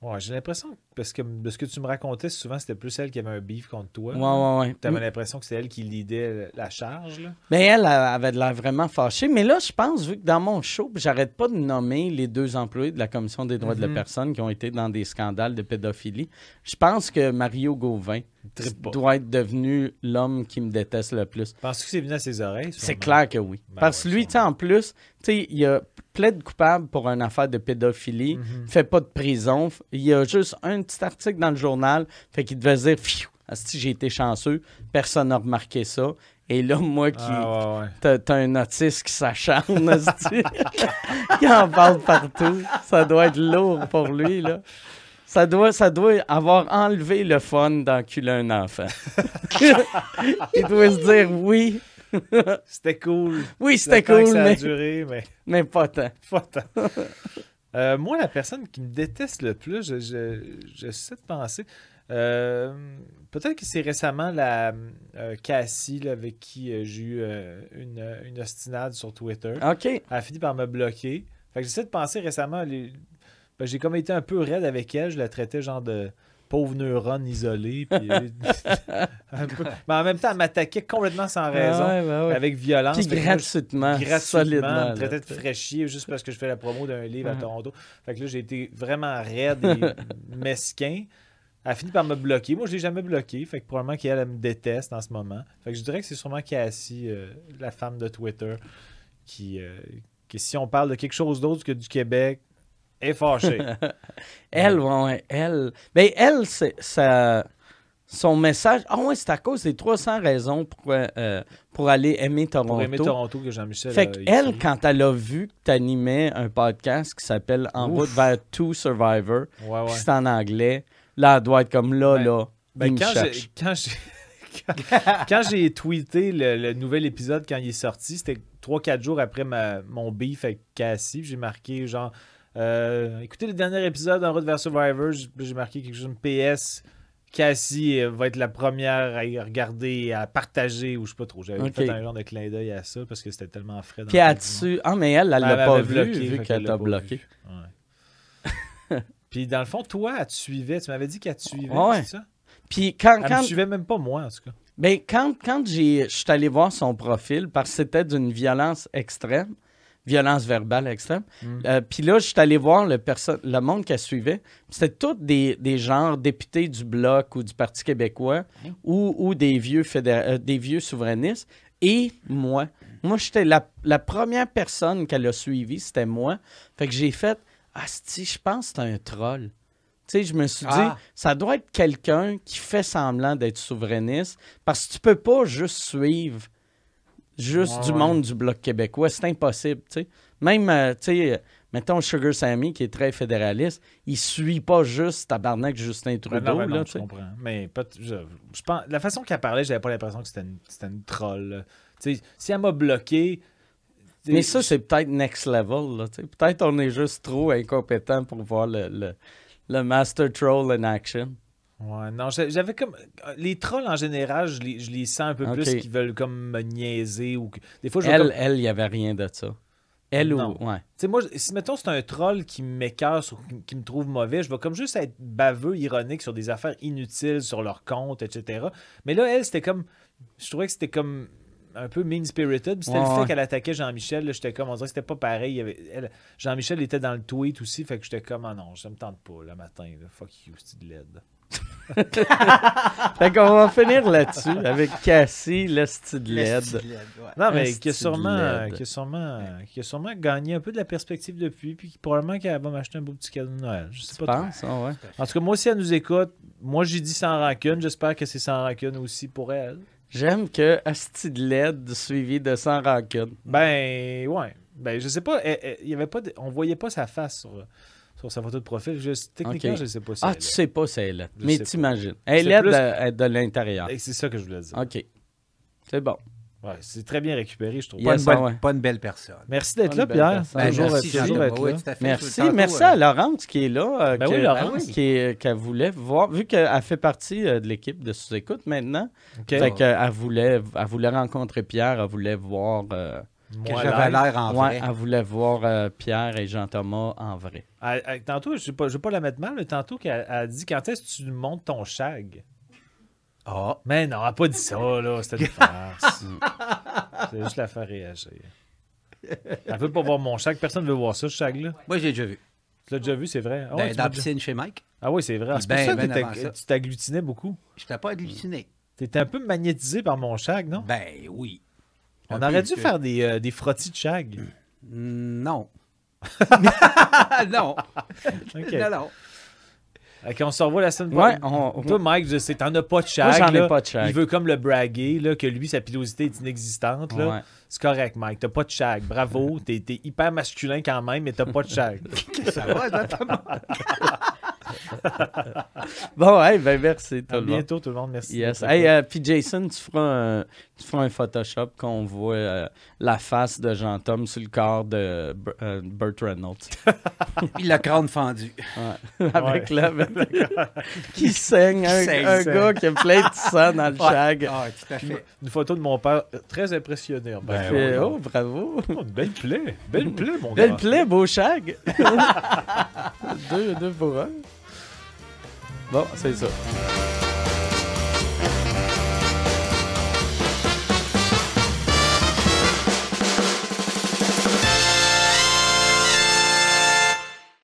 Ouais, j'ai l'impression, parce que de ce que tu me racontais, souvent c'était plus elle qui avait un beef contre toi. Ouais, ouais, ouais. T'avais l'impression que c'est elle qui lidait la charge, là. Mais elle, elle avait de l'air vraiment fâchée. Mais là, je pense, vu que dans mon show, j'arrête pas de nommer les deux employés de la Commission des droits de la personne qui ont été dans des scandales de pédophilie, je pense que Mario Gauvin doit être devenu l'homme qui me déteste le plus. Penses-tu que c'est venu à ses oreilles? C'est clair que oui. Ben Parce que ouais, lui, tu en plus, tu sais, il a plaide coupable pour une affaire de pédophilie, Mhm. fait pas de prison. Il y a juste un petit article dans le journal, fait qu'il devait se dire, Pfiou, asti, j'ai été chanceux, personne n'a remarqué ça. Et là, moi qui. Ah, ouais, ouais. T'as, un autiste qui s'acharne, qui en parle partout. Ça doit être lourd pour lui, là. Ça doit, ça doit avoir enlevé le fun d'enculer un enfant. Il doit se dire oui, C'était cool. oui, c'était cool, ça a mais, duré, mais mais pas tant. pas tant. Euh, moi, la personne qui me déteste le plus, je, je, je sais de penser. euh, Peut-être que c'est récemment la euh, Cassie là, avec qui euh, j'ai eu une, une ostinade sur Twitter. OK. Elle a fini par me bloquer. Fait que j'essaie de penser récemment. les- ben, j'ai comme été un peu raide avec elle. Je la traitais genre de pauvre neurone isolée. puis, euh, peu- Mais en même temps, elle m'attaquait complètement sans raison. Ah ouais, ouais. Avec violence. Puis que moi, gratuitement, gratuitement, solidement. traitait de fraîchier juste parce que je fais la promo d'un livre à. Toronto. Fait que là, j'ai été vraiment raide et mesquin. Elle a fini par me bloquer. Moi, je l'ai jamais bloqué. Fait que probablement qu'elle elle me déteste en ce moment. Fait que je dirais que c'est sûrement Cassie, euh, la femme de Twitter, qui, euh, qui, si on parle de quelque chose d'autre que du Québec, est fâchée. Elle, ouais, ouais, elle. Ben, elle, c'est ça. Son message. Ah, ouais, c'est à cause des 300 raisons pour, euh, pour aller aimer Toronto. Pour aimer Toronto que Jean-Michel Fait qu'elle, écrit. quand elle a vu que tu animais un podcast qui s'appelle En route vers Two Survivor, Ouais, c'est en anglais, là, elle doit être comme là, Ben, là. Ben, quand j'ai- quand j'ai tweeté le, le nouvel épisode quand il est sorti, c'était 3-4 jours après ma, mon beef avec Cassie. J'ai marqué genre euh, écoutez le dernier épisode en route vers Survivor. J'ai marqué quelque chose de PS. Cassie euh, va être la première à y regarder à partager ou je sais pas trop. J'avais fait un genre de clin d'œil à ça parce que c'était tellement frais. dans Puis le elle temps. dessus. Ah, mais elle, elle l'a pas vu, bloqué, vu qu'elle t'a bloqué. Ouais. Puis dans le fond, toi, elle te suivait. Tu m'avais dit qu'elle te suivait, Ouais. c'est ça? Puis quand, Elle quand, me suivait même pas moi, en tout cas. Ben, quand, quand j'ai, je suis allé voir son profil, parce que c'était d'une violence extrême, violence verbale extrême. Mm. Euh, Puis là, je suis allé voir le, le monde qui suivait. C'était tous des, des genres députés du Bloc ou du Parti québécois ou, ou des, vieux fédé- euh, des vieux souverainistes. Et moi. Moi, j'étais la, la première personne qu'elle a suivie, c'était moi. Fait que j'ai fait Asti, je pense que c'est un troll. Tu sais, je me suis dit, Ah. ça doit être quelqu'un qui fait semblant d'être souverainiste parce que tu peux pas juste suivre juste Ouais, du ouais. monde du Bloc québécois. C'est impossible, tu sais. Même, euh, tu sais, euh, mettons Sugar Sammy, qui est très fédéraliste, il suit pas juste tabarnak Justin Ben Trudeau, non, ben non, là, je comprends. Mais pas je, je pense, la façon qu'elle parlait, j'avais pas l'impression que c'était une, une troll. là. Tu sais, si elle m'a bloqué. Mais ça, c'est peut-être next level, là. Peut-être on est juste trop incompétent pour voir le, le, le Master Troll in action. Ouais, non, j'a- j'avais comme. Les trolls en général, je les, je les sens un peu plus qui veulent comme me niaiser ou. Des fois, je Elle, comme- elle, il y avait rien de ça. Elle Non. ou... Ouais. Tu sais, moi, si mettons c'est un troll qui m'écœure ou qui- me trouve mauvais, je vais comme juste être baveux, ironique sur des affaires inutiles sur leur compte, etc. Mais là, elle, c'était comme. Je trouvais que c'était comme un peu mean-spirited. Puis C'était Ouais, le fait ouais. qu'elle attaquait Jean-Michel. J'étais comme, on dirait que c'était pas pareil. Elle- Jean-Michel était dans le tweet aussi. Fait que j'étais comme, ah non, ça me tente pas le matin. là. Fuck you, c'est de l'aide. Fait qu'on va finir là-dessus avec Cassie, le style Le LED. style LED, ouais. Non, mais qui a, sûrement, qui, a sûrement, qui a sûrement gagné un peu de la perspective depuis. Puis qui- probablement qu'elle va m'acheter un beau petit cadeau de Noël. Je sais Tu pas penses? Ah ouais. En tout cas, moi, si elle nous écoute, moi, j'ai dit sans rancune. J'espère que c'est sans rancune aussi pour elle. J'aime que Asti de LED suivi de sans rancune. Ben, ouais. Ben, je sais pas. elle- elle- il y avait pas de- on voyait pas sa face sur, sur sa photo de profil. Je, techniquement, je sais pas si Ah, elle tu est. sais pas si elle est. Je Mais t'imagines. Elle est plus- de, de l'intérieur. C'est ça que je voulais dire. OK. C'est bon. Ouais, c'est très bien récupéré, je trouve. Pas, Yes, une bonne, ah ouais. pas une belle personne. Merci d'être là, Pierre. personne. Ben, toujours merci, toujours être Oui, là. fait. Merci. Tantôt, Merci euh, à Laurence qui est là. euh, Ben que- oui, Laurence. qui est- qu'elle voulait voir. Vu qu'elle fait partie euh, de l'équipe de sous-écoute maintenant, OK. fait qu'elle voulait, elle voulait rencontrer Pierre, elle voulait voir... euh, Que j'avais l'air en ouais, vrai. elle voulait voir euh, Pierre et Jean-Thomas en vrai. Elle- elle- tantôt, je ne veux pas la mettre mal, mais tantôt qu'elle elle a dit quand est-ce que tu montes ton shag? Ah, Mais non, elle n'a pas dit ça, là. C'était une farce. C'est juste la faire réagir. Elle veut pas voir mon shag. Personne ne veut voir ça, ce shag-là. moi, j'ai déjà vu. Tu l'as déjà vu, c'est vrai? Ah, ouais, dans la piscine chez Mike, ah oui, c'est vrai. C'est pour Ben, ça que ben t'étais- tu t'agglutinais beaucoup. je n'étais pas halluciné. Tu étais un peu magnétisé par mon shag, non? Ben oui. On aurait dû que- faire des, euh, des frottis de shag. Non. non. Non, non. Ok, on se revoit la semaine Ouais, prochaine. on- Toi, Mike, je sais, t'en as pas de shag. Moi, j'en ai pas de shag. Il veut comme le braguer, là, que lui, sa pilosité est inexistante. Là. Ouais. C'est correct, Mike. T'as pas de shag. Bravo. T'es t'es hyper masculin quand même, mais t'as pas de shag. Ça va, exactement. Bon, hey, ben merci tout À monde. bientôt, tout le monde. Merci. Yes. Hey, euh, puis Jason, tu feras, un, tu feras un Photoshop qu'on voit euh, la face de Jean-Tom sur le corps de euh, Burt Reynolds. Puis le crâne fendu. Ouais. Avec Ouais. le... qui saigne. Un, saigne, un saigne. gars qui a plein de sang dans le shag. Ah, tout à fait. Une photo de mon père euh, très impressionnant. Ben, Fait, ouais, oh, bravo. oh, une belle plaie. Belle plaie, mon gars. Belle plaie, beau shag. deux, deux pour un. Bon, c'est ça.